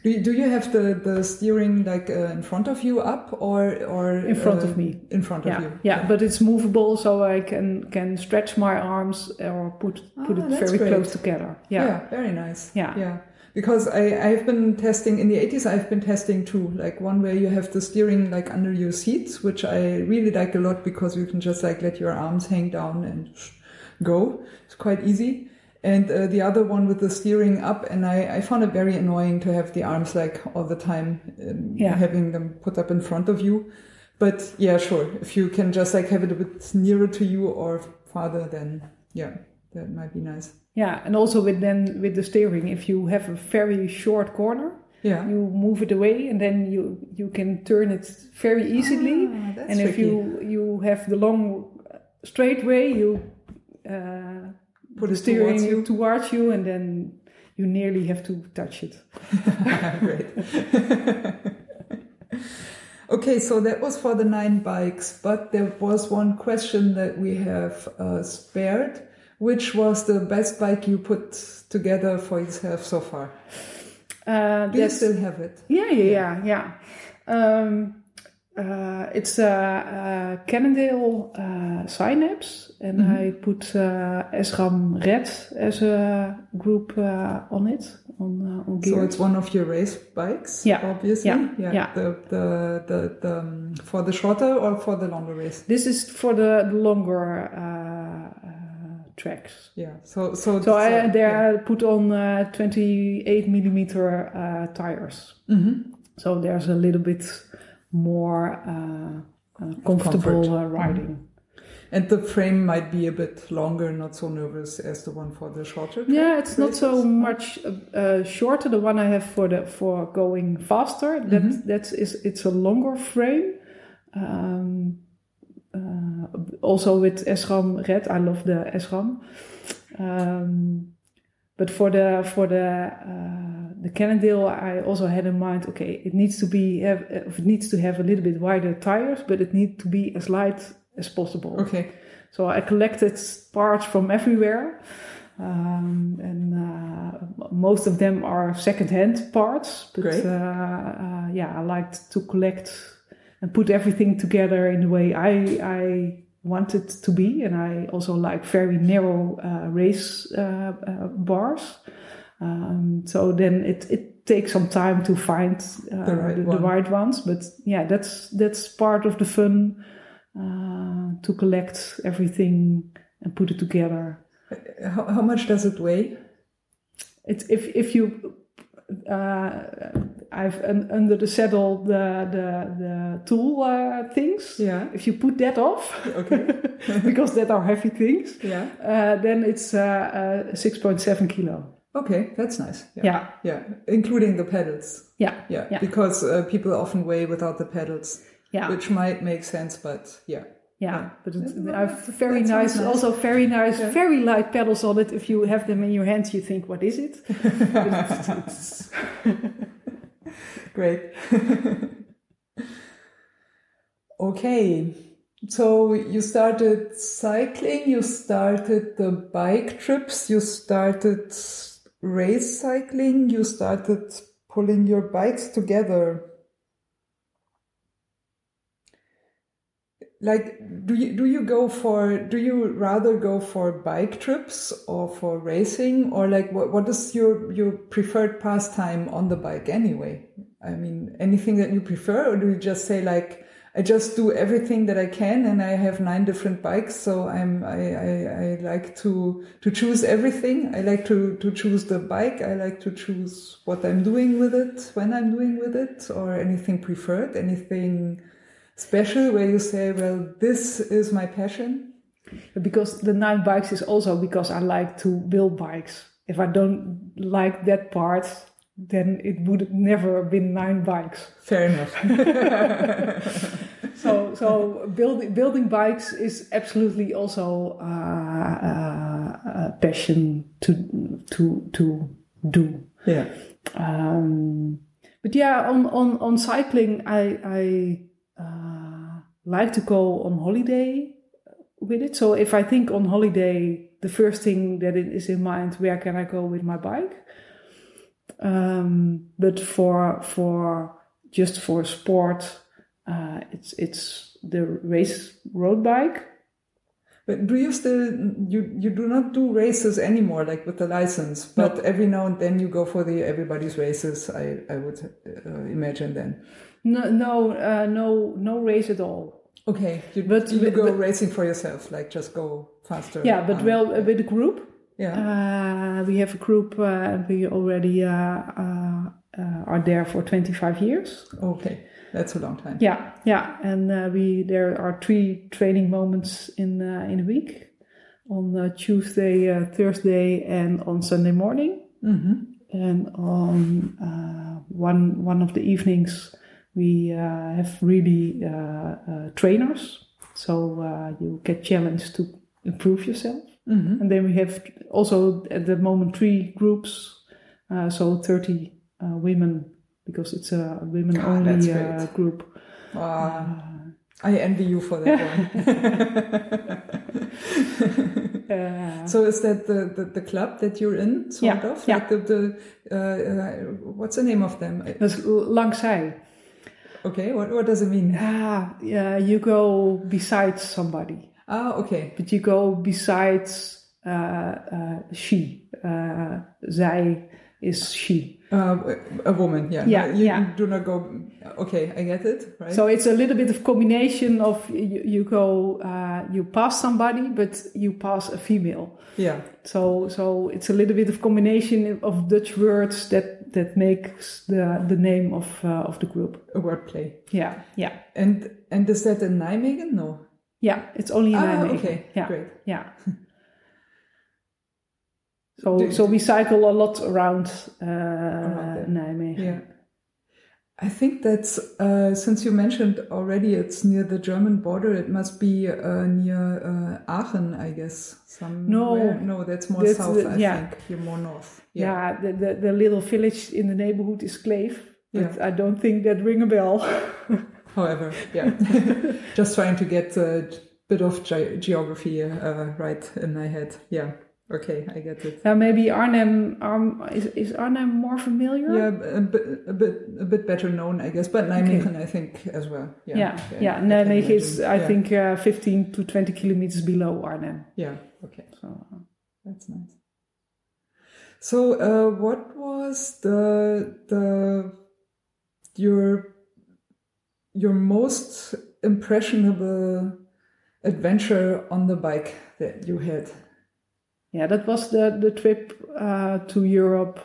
Do you, do you have the the steering like uh, in front of you up or or In front uh, of me. In front yeah, of you. yeah. But it's movable, so I can can stretch my arms or put put Ah, it very great. close together. Yeah. Yeah, very nice. Yeah. Yeah. Because I, I've been testing in the 80s, I've been testing too. Like one where you have the steering like under your seats, which I really like a lot because you can just like let your arms hang down and go. It's quite easy. And uh, the other one with the steering up, and I, I found it very annoying to have the arms like all the time, um, Yeah. having them put up in front of you. But yeah, sure. If you can just like have it a bit nearer to you or farther, then yeah, that might be nice. yeah. And also with then with the steering, if you have a very short corner, Yeah. you move it away, and then you you can turn it very easily. Ah, and if tricky. you you have the long straight way, you uh, Put steering towards you. towards you, and then you nearly have to touch it. Great. okay, so that was for the nine bikes, but there was one question that we have uh, spared. Which was the best bike you put together for yourself so far? Uh, Do you still have it? Yeah, yeah, yeah, yeah. Um, uh, it's a, a Cannondale uh, Synapse, and Mm-hmm. I put uh, SRAM Red as a group uh, on it on uh, on So it's one of your race bikes, Yeah, obviously. yeah, yeah. The, the, the, the, um, for the shorter or for the longer race? this is for the, the longer uh, uh, tracks. Yeah. So so So I so- there yeah. I put on uh, 28 millimeter uh, tires. Mhm. So there's a little bit more uh, uh, comfortable uh, riding. And the frame might be a bit longer, not so nervous as the one for the shorter. Yeah, it's not so much uh, uh, shorter. The one I have for the for going faster. That Mm-hmm. that's is it's a longer frame. Um, uh, also with SRAM Red, I love the SRAM. Um, but for the for the the Cannondale, I also had in mind. Okay, it needs to be have, it needs to have a little bit wider tires, but it needs to be as light as possible. Okay. So I collected parts from everywhere. Um, and uh, most of them are second-hand parts, but Great. uh, uh, yeah, I liked to collect and put everything together in the way I I want it to be, and I also like very narrow uh, race uh, uh, bars. Um, so then it it takes some time to find uh, The right the, one. the right ones, but yeah, that's that's part of the fun uh, to collect everything and put it together. How, how much does it weigh? It's if if you uh, I've un, under the saddle the the the tool uh, things. Yeah. If you put that off, Okay. because that are heavy things, Yeah. uh, then it's uh, uh, six point seven kilo. Okay, that's nice. Yeah. Yeah, Yeah, including the pedals. yeah, Yeah, Yeah. because uh, people often weigh without the pedals, yeah, which might make sense, but yeah. yeah. But it's, Yeah, I've very nice, nice. also very nice, Yeah. very light pedals on it. If you have them in your hands, you think, what is it? It's- it's- Great. okay, so you started cycling, you started the bike trips, you started race cycling, you started pulling your bikes together. like do you do you go for do you rather go for bike trips or for racing or like what what is your your preferred pastime on the bike anyway i mean anything that you prefer or do you just say like i just do everything that i can and i have nine different bikes so i'm i i, I like to to choose everything i like to to choose the bike i like to choose what i'm doing with it when i'm doing with it or anything preferred anything special where you say, well, this is my passion? Because the nine bikes is also because I like to build bikes. If I don't like that part, then it would never have been nine bikes. Fair enough. so, so building building bikes is absolutely also uh, uh, a passion to to to do. Yeah. Um, but yeah, on on on cycling, I I uh, like to go on holiday with it. So if I think on holiday, the first thing that is in mind, where can I go with my bike? Um, but for for just for sport, uh, it's it's the race road bike. But do you still you you do not do races anymore, like with the license? But No. every now and then you go for the everybody's races. I I would uh, imagine then. No, no, uh, no, no race at all. Okay, you, But- you go but- racing for yourself, like just go faster. Yeah, but um, well, with a group. Yeah. Uh, we have a group. Uh, we already uh, are there for twenty five years. okay, that's a long time. Yeah, yeah, and uh, we there are three training moments in uh, in a week, on uh, Tuesday, uh, Thursday, and on Sunday morning. hmm And on uh, one one of the evenings, we uh, have really uh, uh, trainers, so uh, you get challenged to improve yourself. hmm And then we have also at the moment three groups, uh, so thirty uh, women because it's a women that's only uh, group. Uh, I envy you for that one. Uh, So is that the, the, the club that you're in, sort Yeah, of? yeah. Like the, the uh, uh, what's the name of them? that's langzij. Okay, what, what does it mean? Ah, yeah, you go beside somebody, Ah, okay. but you go besides uh, uh, she. Uh, zij is she. Uh, a woman, yeah. Yeah, you yeah. do not go. Okay, I get it, right? So it's a little bit of combination of you, you go, uh, you pass somebody, but you pass a female. yeah, So so it's a little bit of combination of Dutch words that that makes the the name of uh, of the group. a wordplay. Yeah, yeah, And and is that in Nijmegen? No. Yeah. It's only in Ah, Nijmegen. okay, Yeah, great. yeah. So so we cycle a lot around uh, there. Nijmegen. Yeah. I think that's uh, since you mentioned already, it's near the German border. It must be uh, near uh, Aachen, I guess. Somewhere. no, that's more That's south. the- I yeah. think you're more north. Yeah, the, the, the little village in the neighborhood is Kleef, but Yeah. I don't think that ring a bell. However, yeah, just trying to get a bit of ge- geography uh, right in my head. Yeah. Okay, I get it. Uh, maybe Arnhem um, is, is Arnhem more familiar? Yeah, a bit, a bit, a bit better known, I guess, but Nijmegen, I think, as well. Yeah, yeah, yeah. Can Nijmegen is. I Yeah. think, uh, 15 to 20 kilometers below Arnhem. Yeah. Okay. So, uh, That's nice. So, uh, what was the the your your most impressionable adventure on the bike that you had yeah, that was the, the trip uh, to Europe.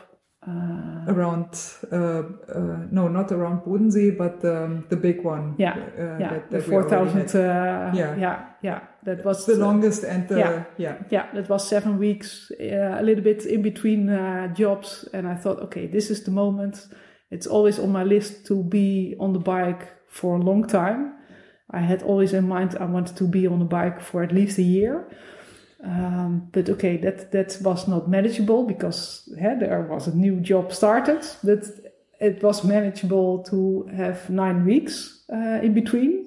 Uh, around? Uh, uh, no, not around Bodensee, but um, the big one. Yeah, uh, yeah, that, the that we 4,000. Uh, Yeah. yeah, yeah. That was the longest and the Yeah. yeah. yeah, that was seven weeks, uh, a little bit in between uh, jobs. And I thought, okay, this is the moment. It's always on my list to be on the bike for a long time. I had always in mind I wanted to be on the bike for at least a year. Um, but okay, that, that was not manageable because eh, there was a new job started. But it was manageable to have nine weeks uh, in between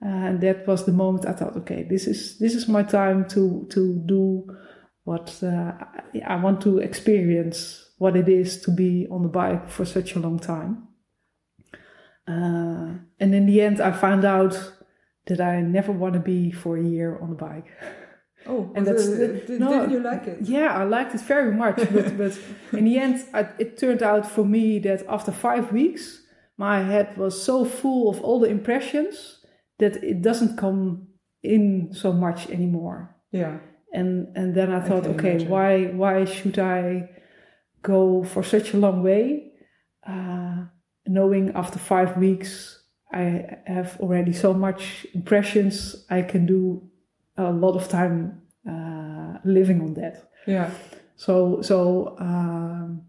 and that was the moment I thought, okay, this is this is my time to to do what uh, I want to experience what it is to be on the bike for such a long time. Uh, and in the end, I found out that I never want to be for a year on a bike. Oh, And that's it- the- did, no, didn't you like it? Yeah, I liked it very much, but but in the end, I, it turned out for me that after five weeks, my head was so full of all the impressions that it doesn't come in so much anymore. Yeah. And and then I thought, can okay, imagine. why why should I go for such a long way, uh, knowing after five weeks I have already so much impressions, I can do a lot of time uh, living on that. Yeah. So so um,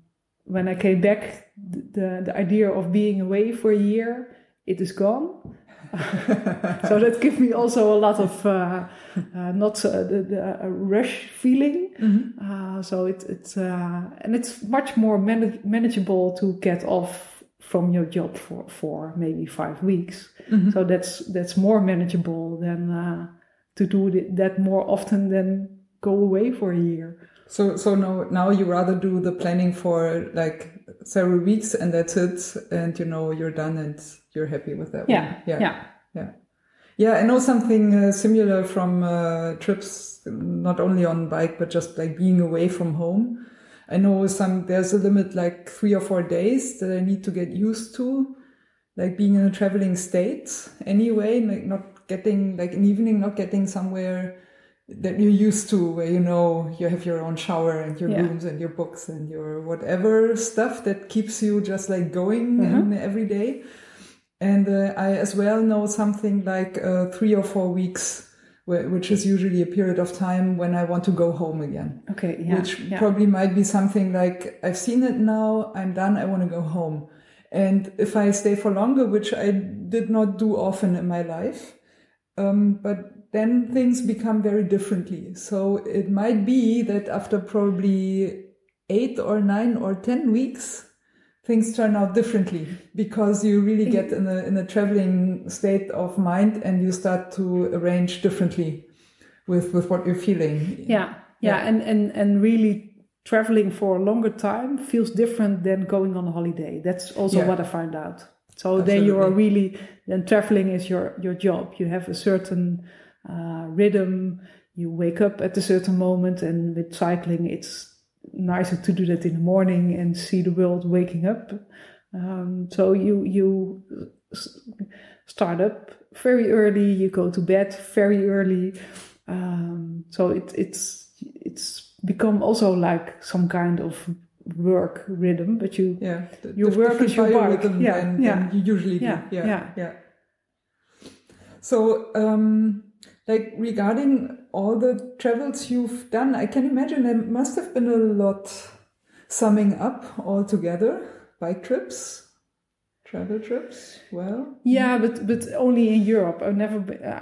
when I came back, the the idea of being away for a year it is gone. so that gives me also a lot of uh, uh, not uh, the, the uh, rush feeling. Uh, so it, it's uh, and it's much more manag manageable to get off from your job for, for maybe five weeks. So that's that's more manageable than uh, to do that more often than go away for a year. So so now now you rather do the planning for like several weeks and that's it, and you know you're done and you're happy with that. Yeah, one. yeah. yeah, yeah. Yeah, I know something uh, similar from uh, trips, not only on bike, but just like being away from home. I know some, there's a limit like three or four days that I need to get used to, like being in a traveling state anyway, like not getting, like an evening, not getting somewhere that you're used to, where you know you have your own shower and your Yeah. rooms and your books and your whatever stuff that keeps you just like going in every day. And uh, I as well know something like uh, three or four weeks, which is usually a period of time when I want to go home again. Okay, yeah, which yeah. probably might be something like I've seen it now, I'm done, I want to go home. And if I stay for longer, which I did not do often in my life, um, but then things become very differently. So it might be that after probably eight or nine or ten weeks, things turn out differently because you really get in a in a traveling state of mind and you start to arrange differently with with what you're feeling. yeah, yeah, and and and really traveling for a longer time feels different than going on a holiday. That's also Yeah. what I found out. So then you are really then traveling is your your job. You have a certain uh, rhythm. You wake up at a certain moment, and with cycling, it's nicer to do that in the morning and see the world waking up. Um, so you you start up very early. You go to bed very early. Um, so it, it's it's become also like some kind of work rhythm, but you Yeah, the- Your the work is your biorhythm Yeah, than, yeah. than you usually do. Yeah, Yeah, yeah. yeah. So, um, like regarding all the travels you've done, I can imagine there must have been a lot summing up all together. Bike trips, travel trips. Well, yeah, but but only in Europe. I never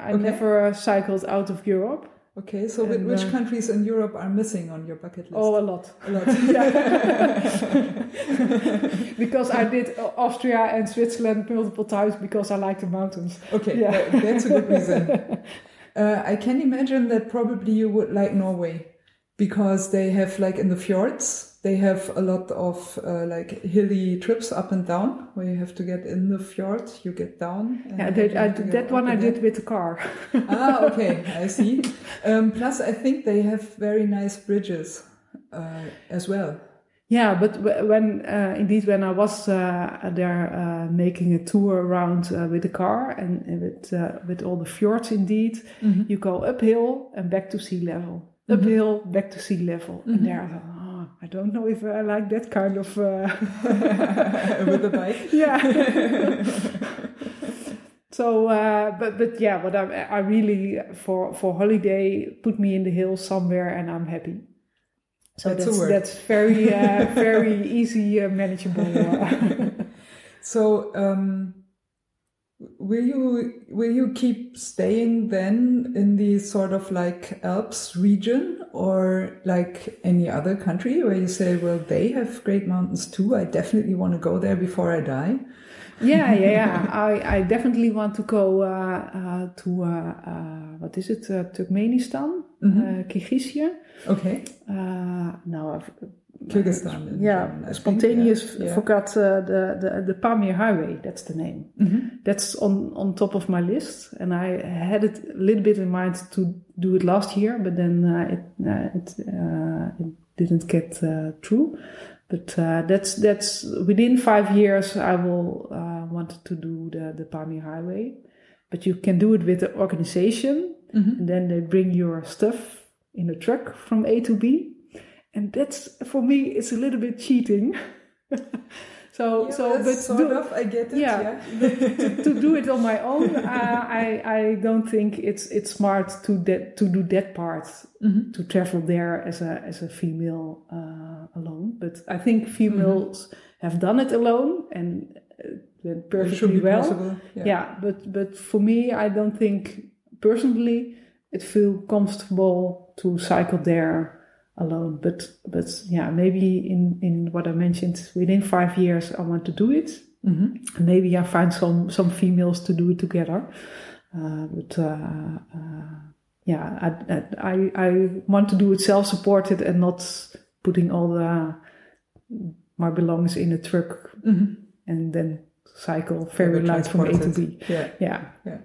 I Okay. never cycled out of Europe. okay. So, And, which uh, countries in Europe are missing on your bucket list? Oh, a lot. a lot. because I did Austria and Switzerland multiple times because I like the mountains. Okay, Yeah. that's a good reason. Uh, I can imagine that probably you would like Norway because they have like in the fjords, they have a lot of uh, like hilly trips up and down where you have to get in the fjord, you get down. and Yeah, that, I, have to go that one I again. did with the car. ah, okay, I see. Um, plus, I think they have very nice bridges uh, as well. Yeah, but w- when uh, indeed when I was uh, there uh, making a tour around uh, with the car and, and with uh, with all the fjords, indeed, you go uphill and back to sea level, uphill back to sea level, and there I thought, oh, I don't know if I like that kind of uh, with the bike. yeah. so, uh, but but yeah, but I I really for for holiday put me in the hills somewhere and I'm happy. So That's that's that's very uh, very easy uh, manageable. Uh, So, um, will you will you keep staying then in the sort of like Alps region, or like any other country where you say, well, they have great mountains too. I definitely want to go there before I die. Yeah, yeah, yeah. I, I definitely want to go uh, uh, to uh, uh, what is it? Uh, Turkmenistan, uh, Kyrgyzstan. Okay. Uh, now, I've, Kyrgyzstan. in yeah, spontaneous. yeah. Forgot uh, the, the the Pamir Highway. That's the name. That's on on top of my list, and I had it a little bit in mind to do it last year, but then uh, it uh, it, uh, it didn't get uh, through. But uh, that's that's within five years. I will uh, want to do the the Pamir Highway, but you can do it with the organization, and then they bring your stuff in a truck from A to B, and that's for me it's a little bit cheating. so Yeah, so but sort do- of, I get it. yeah, Yeah. but to, to do it on my own, uh, I I don't think it's it's smart to that to do that part Mm-hmm. to travel there as a as a female uh, alone. But I think females have done it alone and uh, perfectly well. possible. Yeah. but but for me, I don't think personally it feel comfortable to cycle there alone. But but yeah, maybe in in what I mentioned, within five years, I want to do it. Mm-hmm. Maybe I find some some females to do it together. Uh, but uh, uh, yeah, I, I I I want to do it self-supported and not putting all the my belongings in a truck and then cycle very light from A to. B. Yeah. Yeah. Yeah.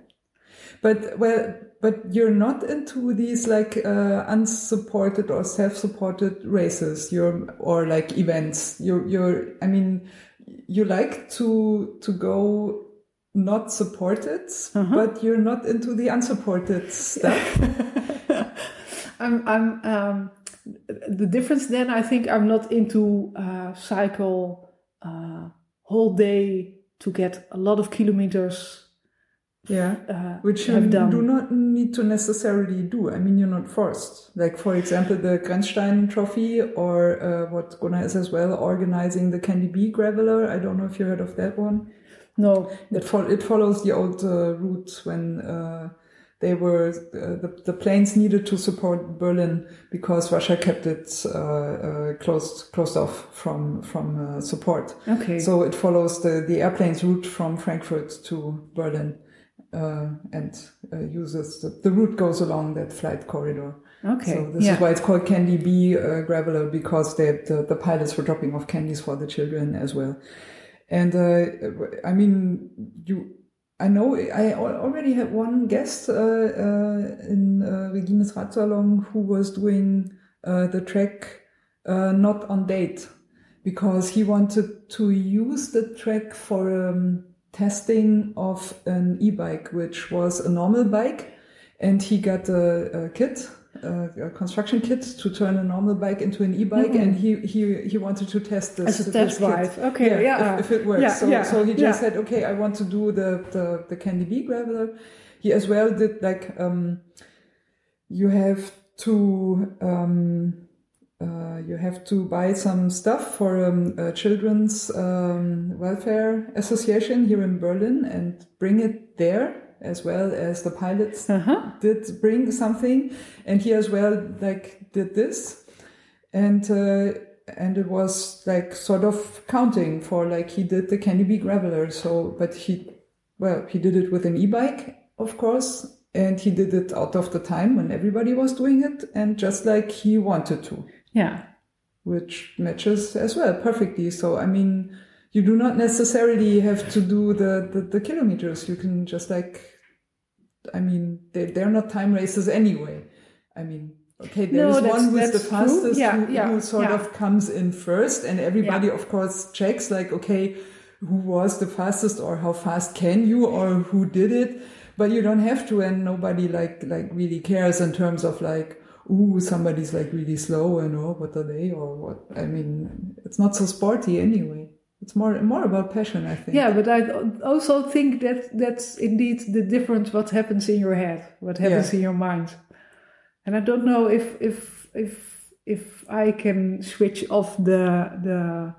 But well, but you're not into these like uh, unsupported or self-supported races. You're or like events. You're you're. I mean, you like to to go not supported, Uh-huh. but you're not into the unsupported stuff. I'm, I'm, um, the difference then, I think I'm not into uh, cycle uh, whole day to get a lot of kilometers. Yeah. Uh, Which you done. do not need to necessarily do. I mean, you're not forced. Like, for example, the Grenzstein Trophy or uh, what Gunnar is as well, organizing the Candy B. Graveller. I don't know if you heard of that one. No, It, fol- it follows the old uh, route when uh, they were, uh, the, the planes needed to support Berlin because Russia kept it uh, closed, closed off from, from uh, support. okay. So it follows the, the airplane's route from Frankfurt to Berlin uh, and uh, uses the, the route goes along that flight corridor. okay. So this yeah. is why it's called Candy Bee uh, Graveler because they, the, the pilots were dropping off candies for the children as well. And uh, I mean, you, I know I already had one guest uh, uh, in uh, Regines Radsalon who was doing uh, the track uh, not on date because he wanted to use the track for um, testing of an e-bike, which was a normal bike, and he got a, a kit, a, a construction kit, to turn a normal bike into an e-bike, and he he he wanted to test this As a test drive. Okay, yeah. if, if it works. Yeah, so yeah, so he just yeah. said, okay, I want to do the the the Candy B. Graveller. He as well did like um, you have to um, uh, you have to buy some stuff for um, a children's um, welfare association here in Berlin and bring it there as well as the pilots Uh-huh. did bring something and he as well like did this. And uh, and it was like sort of counting for like he did the candy B. graveller. So but he well he did it with an e-bike of course and he did it out of the time when everybody was doing it and just like he wanted to Yeah. which matches as well perfectly. So, I mean, you do not necessarily have to do the, the, the kilometers. You can just like, I mean, they, they're not time races anyway. I mean, okay, No, there's one who's the fastest Yeah, who, yeah, who sort yeah. of comes in first, and everybody, of course, checks like, okay, who was the fastest or how fast can you or who did it? But you don't have to, and nobody like like really cares in terms of like, ooh, somebody's like really slow and oh, what are they or what? I mean, it's not so sporty anyway. It's more more about passion, I think. Yeah, but I also think that that's indeed the difference what happens in your head, what happens Yeah. in your mind. And I don't know if if if if I can switch off the the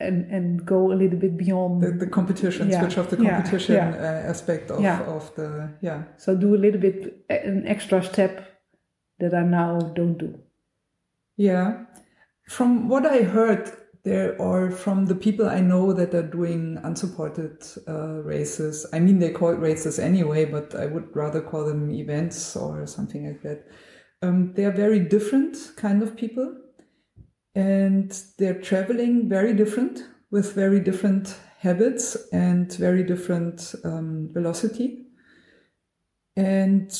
and and go a little bit beyond The, the competition, Yeah, switch off the competition yeah. Uh, aspect of, Yeah. of the yeah. so do a little bit an extra step that I now don't do. Yeah. From what I heard there or from the people I know that are doing unsupported uh, races, I mean, they call it races anyway, but I would rather call them events or something like that. Um, they are very different kind of people. and they're traveling very different with very different habits and very different um, velocity. And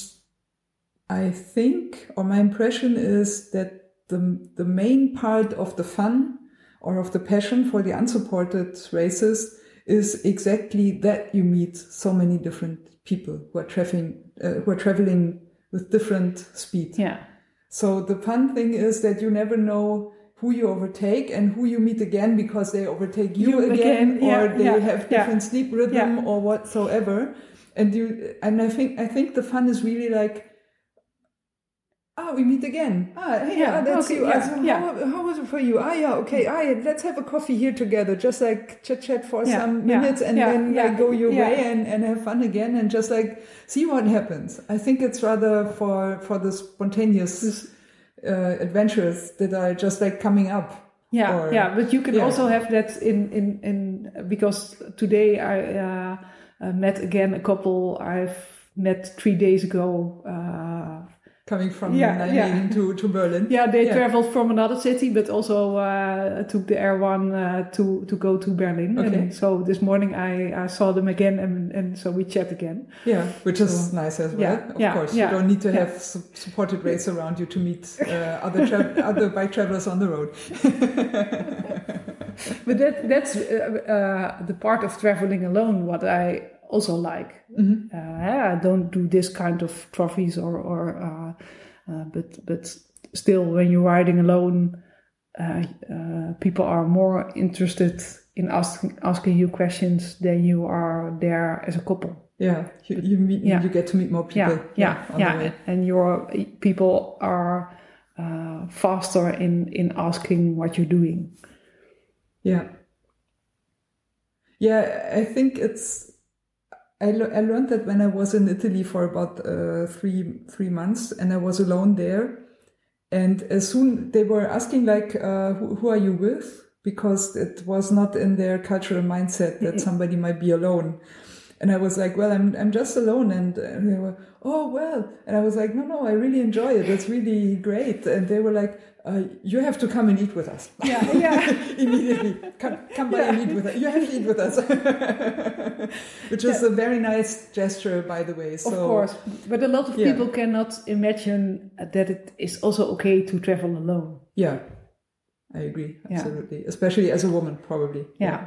I think, or my impression is that the, the main part of the fun or of the passion for the unsupported races is exactly that you meet so many different people who are traveling, uh, who are traveling with different speed. Yeah. So the fun thing is that you never know who you overtake and who you meet again because they overtake you, You again, again, yeah, or they yeah, have yeah. different sleep rhythm Yeah. or whatsoever. And you and I think I think the fun is really like Ah, we meet again. Ah, hey, Yeah, ah, that's okay, you. yeah, Ah, so yeah. How, how was it for you? Ah, yeah, okay. Ah, yeah, let's have a coffee here together. Just like chat chat for Yeah, some minutes and then like go your way and, and have fun again and just like see what happens. I think it's rather for for the spontaneous uh, adventures that are just like coming up. Yeah, Or- yeah, but you can also have that in in in because today I uh, uh, met again a couple I've met three days ago. Uh, Coming from Yeah, Nijmegen yeah. to, to Berlin. yeah, they Yeah. traveled from another city, but also uh, took the R1 uh, to to go to Berlin. Okay. And so this morning I, I saw them again, and and so we chat again. Yeah, which is nice as well. yeah, of yeah, course, you don't need to have su- supported race around you to meet uh, other tra- other bike travelers on the road. But that that's uh, uh, the part of traveling alone. What I also like. Mm-hmm. Uh, I don't do this kind of trophies or or. Uh, uh, but but still, when you're riding alone, uh, uh, people are more interested in asking asking you questions than you are there as a couple. Yeah, you, you meet, Yeah. you get to meet more people. Yeah, yeah, the yeah, and your people are uh, faster in in asking what you're doing. Yeah. Yeah, I think it's. I, le- I learned that when I was in Italy for about uh, three three months, and I was alone there. And as soon they were asking like, uh, who, "Who are you with?" because it was not in their cultural mindset that somebody might be alone. And I was like, "Well, I'm I'm just alone." And, and they were, "Oh well," and I was like, "No, no, I really enjoy it. It's really great." And they were like, uh, "You have to come and eat with us." Yeah, yeah. immediately come, come by and eat with us. You have to eat with us, which is a very nice gesture, by the way. So of course, but a lot of Yeah. people cannot imagine that it is also okay to travel alone. yeah, I agree Yeah. absolutely, especially as a woman, probably. Yeah.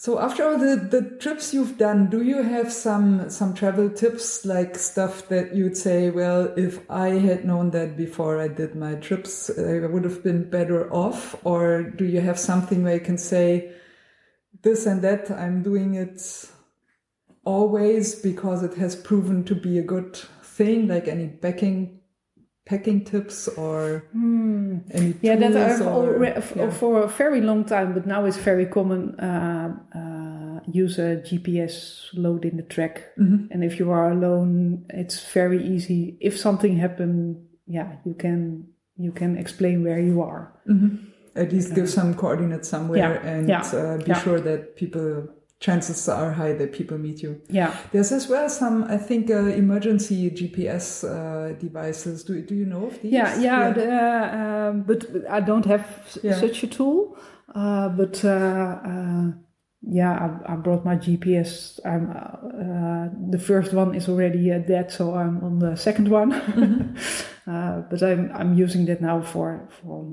So after all the, the trips you've done, do you have some some travel tips, like stuff that you'd say, well, if I had known that before I did my trips, I would have been better off? Or do you have something where you can say, this and that, I'm doing it always because it has proven to be a good thing, like any packing packing tips or any Yeah, that I've or- yeah. for a very long time, but now it's very common. Uh, uh, use a GPS load in the track, Mm-hmm. and if you are alone, it's very easy. If something happened, yeah, you can you can explain where you are. at least give some coordinates somewhere Yeah, and yeah, uh, be sure that people chances are high that people meet you Yeah, there's as well some i think uh, emergency gps uh, devices do, do you know of these yeah, yeah. The, uh, um, but I don't have Yeah. such a tool. Uh, but uh, uh, yeah, I, I brought my GPS. I'm uh, the first one is already uh, dead, so I'm on the second one. uh, but I'm I'm using that now for for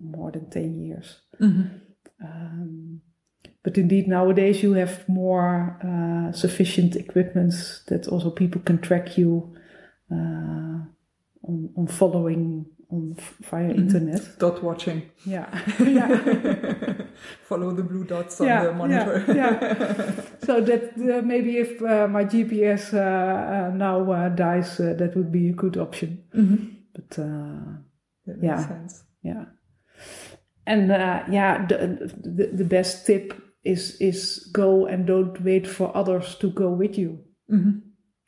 more than ten years. Um, but indeed, nowadays you have more uh, sufficient equipments that also people can track you uh, on, on following on via internet. dot watching Yeah, yeah, follow the blue dots on yeah, the monitor yeah, yeah. So that uh, maybe if uh, my GPS uh, uh, now uh, dies, uh, that would be a good option. But uh, that makes Yeah. sense yeah, and uh, yeah, the, the the best tip is is go and don't wait for others to go with you.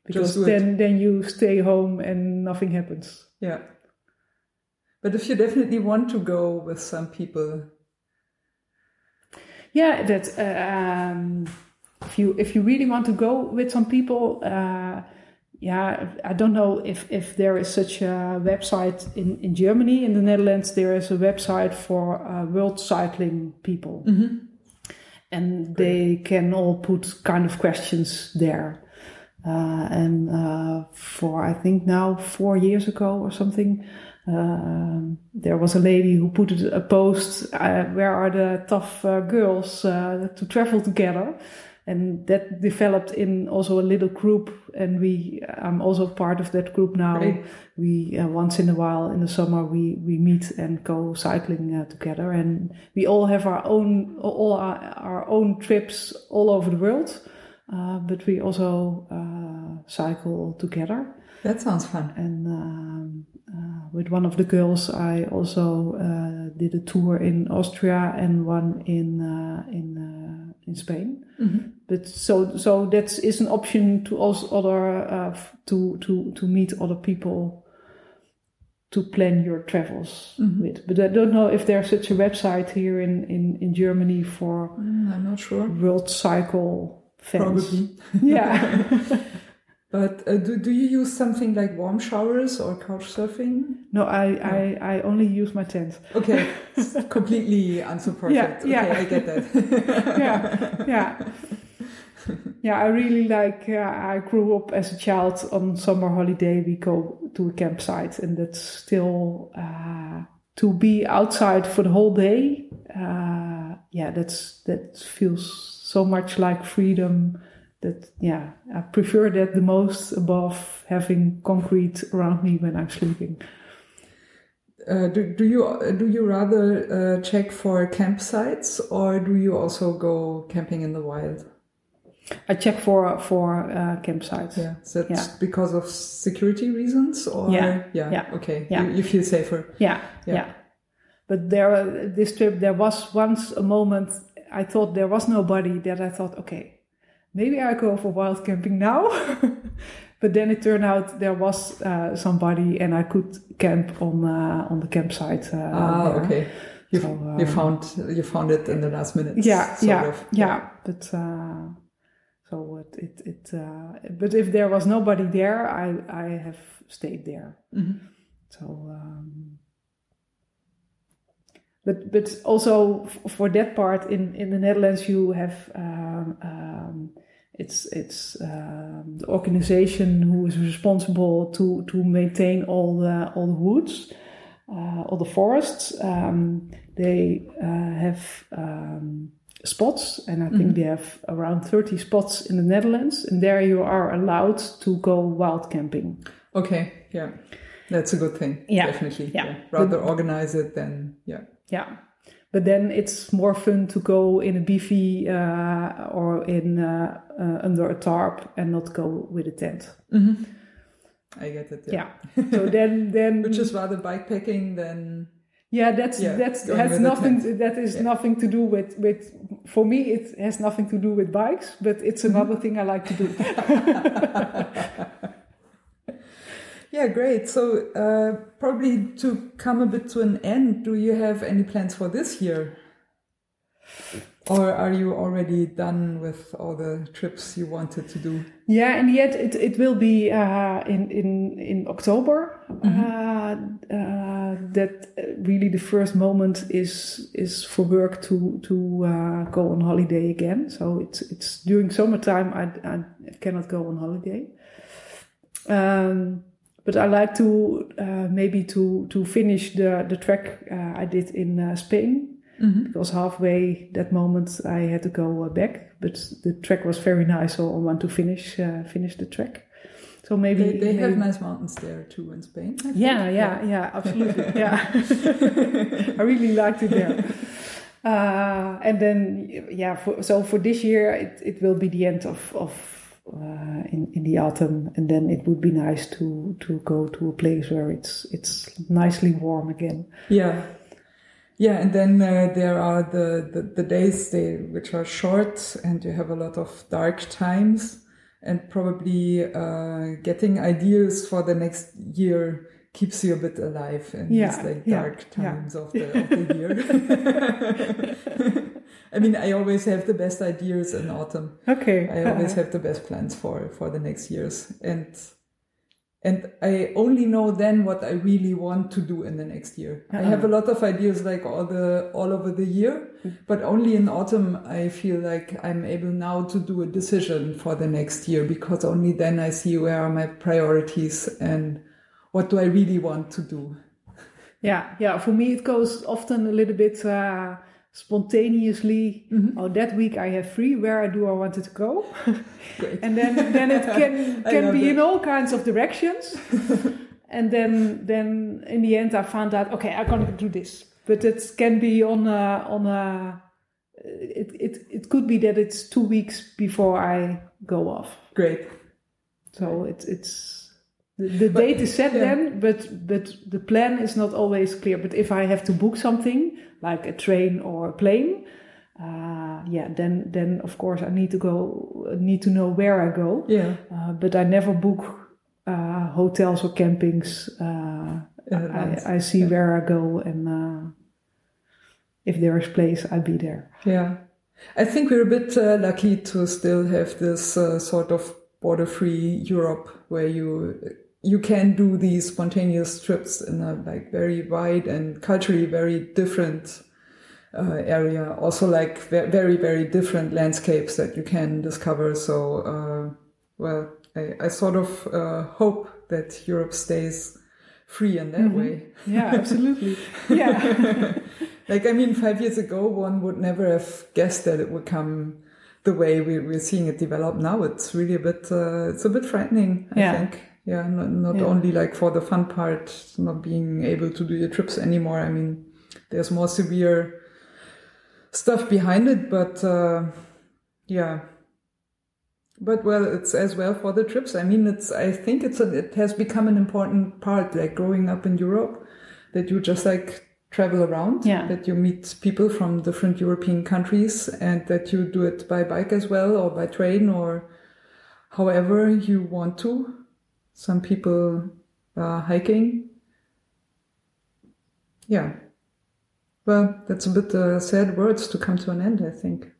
Because do it. then, then you stay home and nothing happens. yeah but if you definitely want to go with some people Yeah, that uh, um, if you if you really want to go with some people, uh, yeah, I don't know if, if there is such a website in, in Germany. In the Netherlands, there is a website for uh, world cycling people. And they can all put kind of questions there. Uh, and uh, for, I think now four years ago or something, um, there was a lady who put a post, uh, where are the tough uh, girls uh, to travel together? And that developed in also a little group and we i'm also part of that group now Right. we uh, once in a while in the summer we we meet and go cycling uh, together and we all have our own all our, our own trips all over the world uh, but we also uh, cycle together That sounds fun. and um, uh, with one of the girls, I also uh, did a tour in Austria and one in uh, in uh, in Spain. But so so that is an option to also other uh, to to to meet other people to plan your travels with. But I don't know if there's such a website here in in in Germany for Mm, I'm not sure. world cycle fans. Probably. Yeah. But uh, do, do you use something like warm showers or couch surfing? no, I, I I only use my tent. Okay, it's completely unsupported. Yeah, okay, yeah. I get that. yeah, yeah, yeah. I really like. Uh, I grew up as a child on summer holiday. We go to a campsite, and that's still uh, to be outside for the whole day. Uh, yeah, that's that feels so much like freedom. That yeah, I prefer that the most above having concrete around me when I'm sleeping. Uh, do, do you do you rather uh, check for campsites or do you also go camping in the wild? I check for for uh, campsites. Yeah, is that Yeah. because of security reasons or Yeah, yeah, yeah, okay, yeah. You, you feel safer. Yeah, Yeah. yeah. But there, this trip, there was once a moment I thought there was nobody that I thought, okay, maybe I go for wild camping now. but then it turned out there was uh, somebody, and I could camp on uh, on the campsite. Uh, Ah, there. okay. You, So, you um, found you found it in the last minute. Yeah, sort yeah, of. yeah. But uh, so it it, it uh, but if there was nobody there, I I have stayed there. Mhm. So, um, but but also f- for that part in in the Netherlands, you have um, um, it's it's um, the organization who is responsible to to maintain all the all the woods, uh, all the forests. Um, they uh, have. Um, spots and i think they have around 30 spots in the netherlands and there you are allowed to go wild camping Okay, yeah, that's a good thing. Yeah, definitely. yeah. rather organize it than yeah. Yeah. But then it's more fun to go in a bivvy uh, or in uh, uh, under a tarp and not go with a tent. I get it. Yeah. Yeah. so then then Which is rather bikepacking than yeah that's Yeah, that's has nothing tent. that is Yeah. nothing to do with with for me it has nothing to do with bikes but it's Mm-hmm. another thing I like to do. Yeah, great. So, uh, probably to come a bit to an end, do you have any plans for this year? Or are you already done with all the trips you wanted to do? Yeah, and yet it, it will be uh, in in in October. Mm-hmm. Uh, uh, that really the first moment is is for work to to uh, go on holiday again. So it's it's during summertime I, I cannot go on holiday. Um, but I like to uh, maybe to to finish the the track uh, I did in uh, Spain because halfway that moment I had to go uh, back. But the track was very nice, so I want to finish uh, finish the track. So maybe They, they have nice mountains there too in Spain. Think. yeah, yeah, yeah, absolutely. yeah, I really liked it there. Uh, and then, yeah, for, so for this year, it, it will be the end of, of in, in the autumn, and then it would be nice to, to go to a place where it's it's nicely warm again. Yeah. Yeah, and then uh, there are the, the, the days they, which are short and you have a lot of dark times and probably uh, getting ideas for the next year keeps you a bit alive in Yeah, these like yeah, dark yeah. times of, the, of the year. I mean, I always have the best ideas in autumn. Okay. I always have the best plans for, for the next years. And and I only know then what I really want to do in the next year. I have a lot of ideas like all the all over the year, but only in autumn I feel like I'm able now to do a decision for the next year because only then I see where are my priorities and what do I really want to do. Yeah, yeah. For me, it goes often a little bit uh, spontaneously. Oh, that week I have free. Where do I want it to go? And then then it can can be it. in all kinds of directions. and then then in the end, I found out okay, I'm gonna do this. But it can be on a on a. It it it could be that it's two weeks before I go off. Great. So it's it's the, the But- date is set yeah. then, but but the plan is not always clear. But if I have to book something like a train or a plane, uh, yeah, then then of course I need to go need to know where I go. Yeah. Uh, but I never book uh, hotels or campings. Uh. I, I see where I go, and uh, if there is place, I'll be there. Yeah. I think we're a bit uh, lucky to still have this uh, sort of border-free Europe where you you can do these spontaneous trips in a like very wide and culturally very different uh, area. Also, like very very different landscapes that you can discover. So, uh, well, I, I sort of uh, hope that Europe stays free in that way. Yeah, absolutely. yeah. Like, I mean, five years ago, one would never have guessed that it would come the way we, we're seeing it develop now. It's really a bit, uh, it's a bit frightening, I Yeah. think. Yeah, not, not Yeah. only like for the fun part, not being able to do your trips anymore. I mean, there's more severe stuff behind it, but, uh, yeah. But well, it's as well for the trips. I mean, it's, I think it's, a, it has become an important part, like growing up in Europe, that you just like travel around, Yeah. that you meet people from different European countries and that you do it by bike as well or by train or however you want to. Some people are hiking. Yeah. Well, that's a bit uh, sad words to come to an end, I think.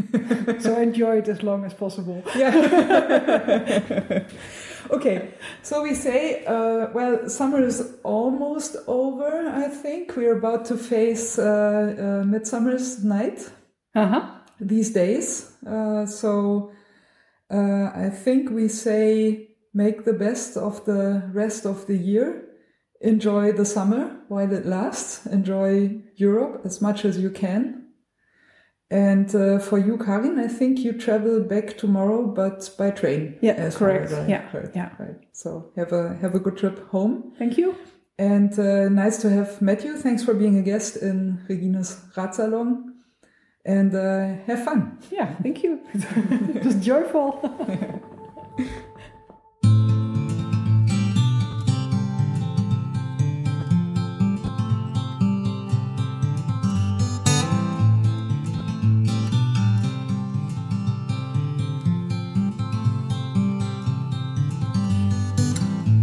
so enjoy it as long as possible. Yeah. okay, so we say, uh, well, summer is almost over, I think. We're about to face uh, uh, Midsummer's Night Uh huh. these days. Uh, so uh, I think we say, make the best of the rest of the year. Enjoy the summer while it lasts. Enjoy Europe as much as you can. And uh, for you, Karin, I think you travel back tomorrow, but by train. Yeah, correct. Yeah, heard. yeah. Right. So have a have a good trip home, Thank you. and uh, nice to have met you. Thanks for being a guest in Regines Radsalon, and uh, have fun. Yeah, thank you. it was joyful.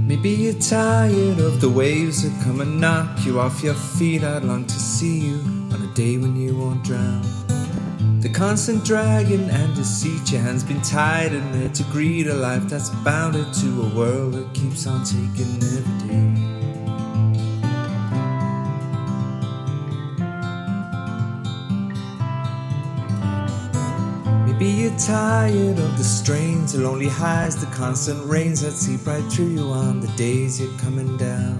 Maybe you're tired of the waves that come and knock you off your feet. I'd long to see you on a day when you won't drown. The constant dragging and deceit, your hands been tied in there to greet a life that's bounded to a world that keeps on taking every day. Maybe you're tired of the strains, the lonely highs, the constant rains that seep right through you on the days you're coming down.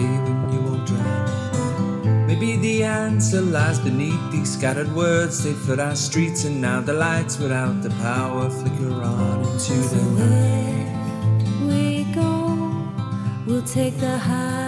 on day when you won't drown. Maybe the answer lies beneath these scattered words. They flood our streets, and now the lights without the power flicker on into the night. We go, we'll take the highs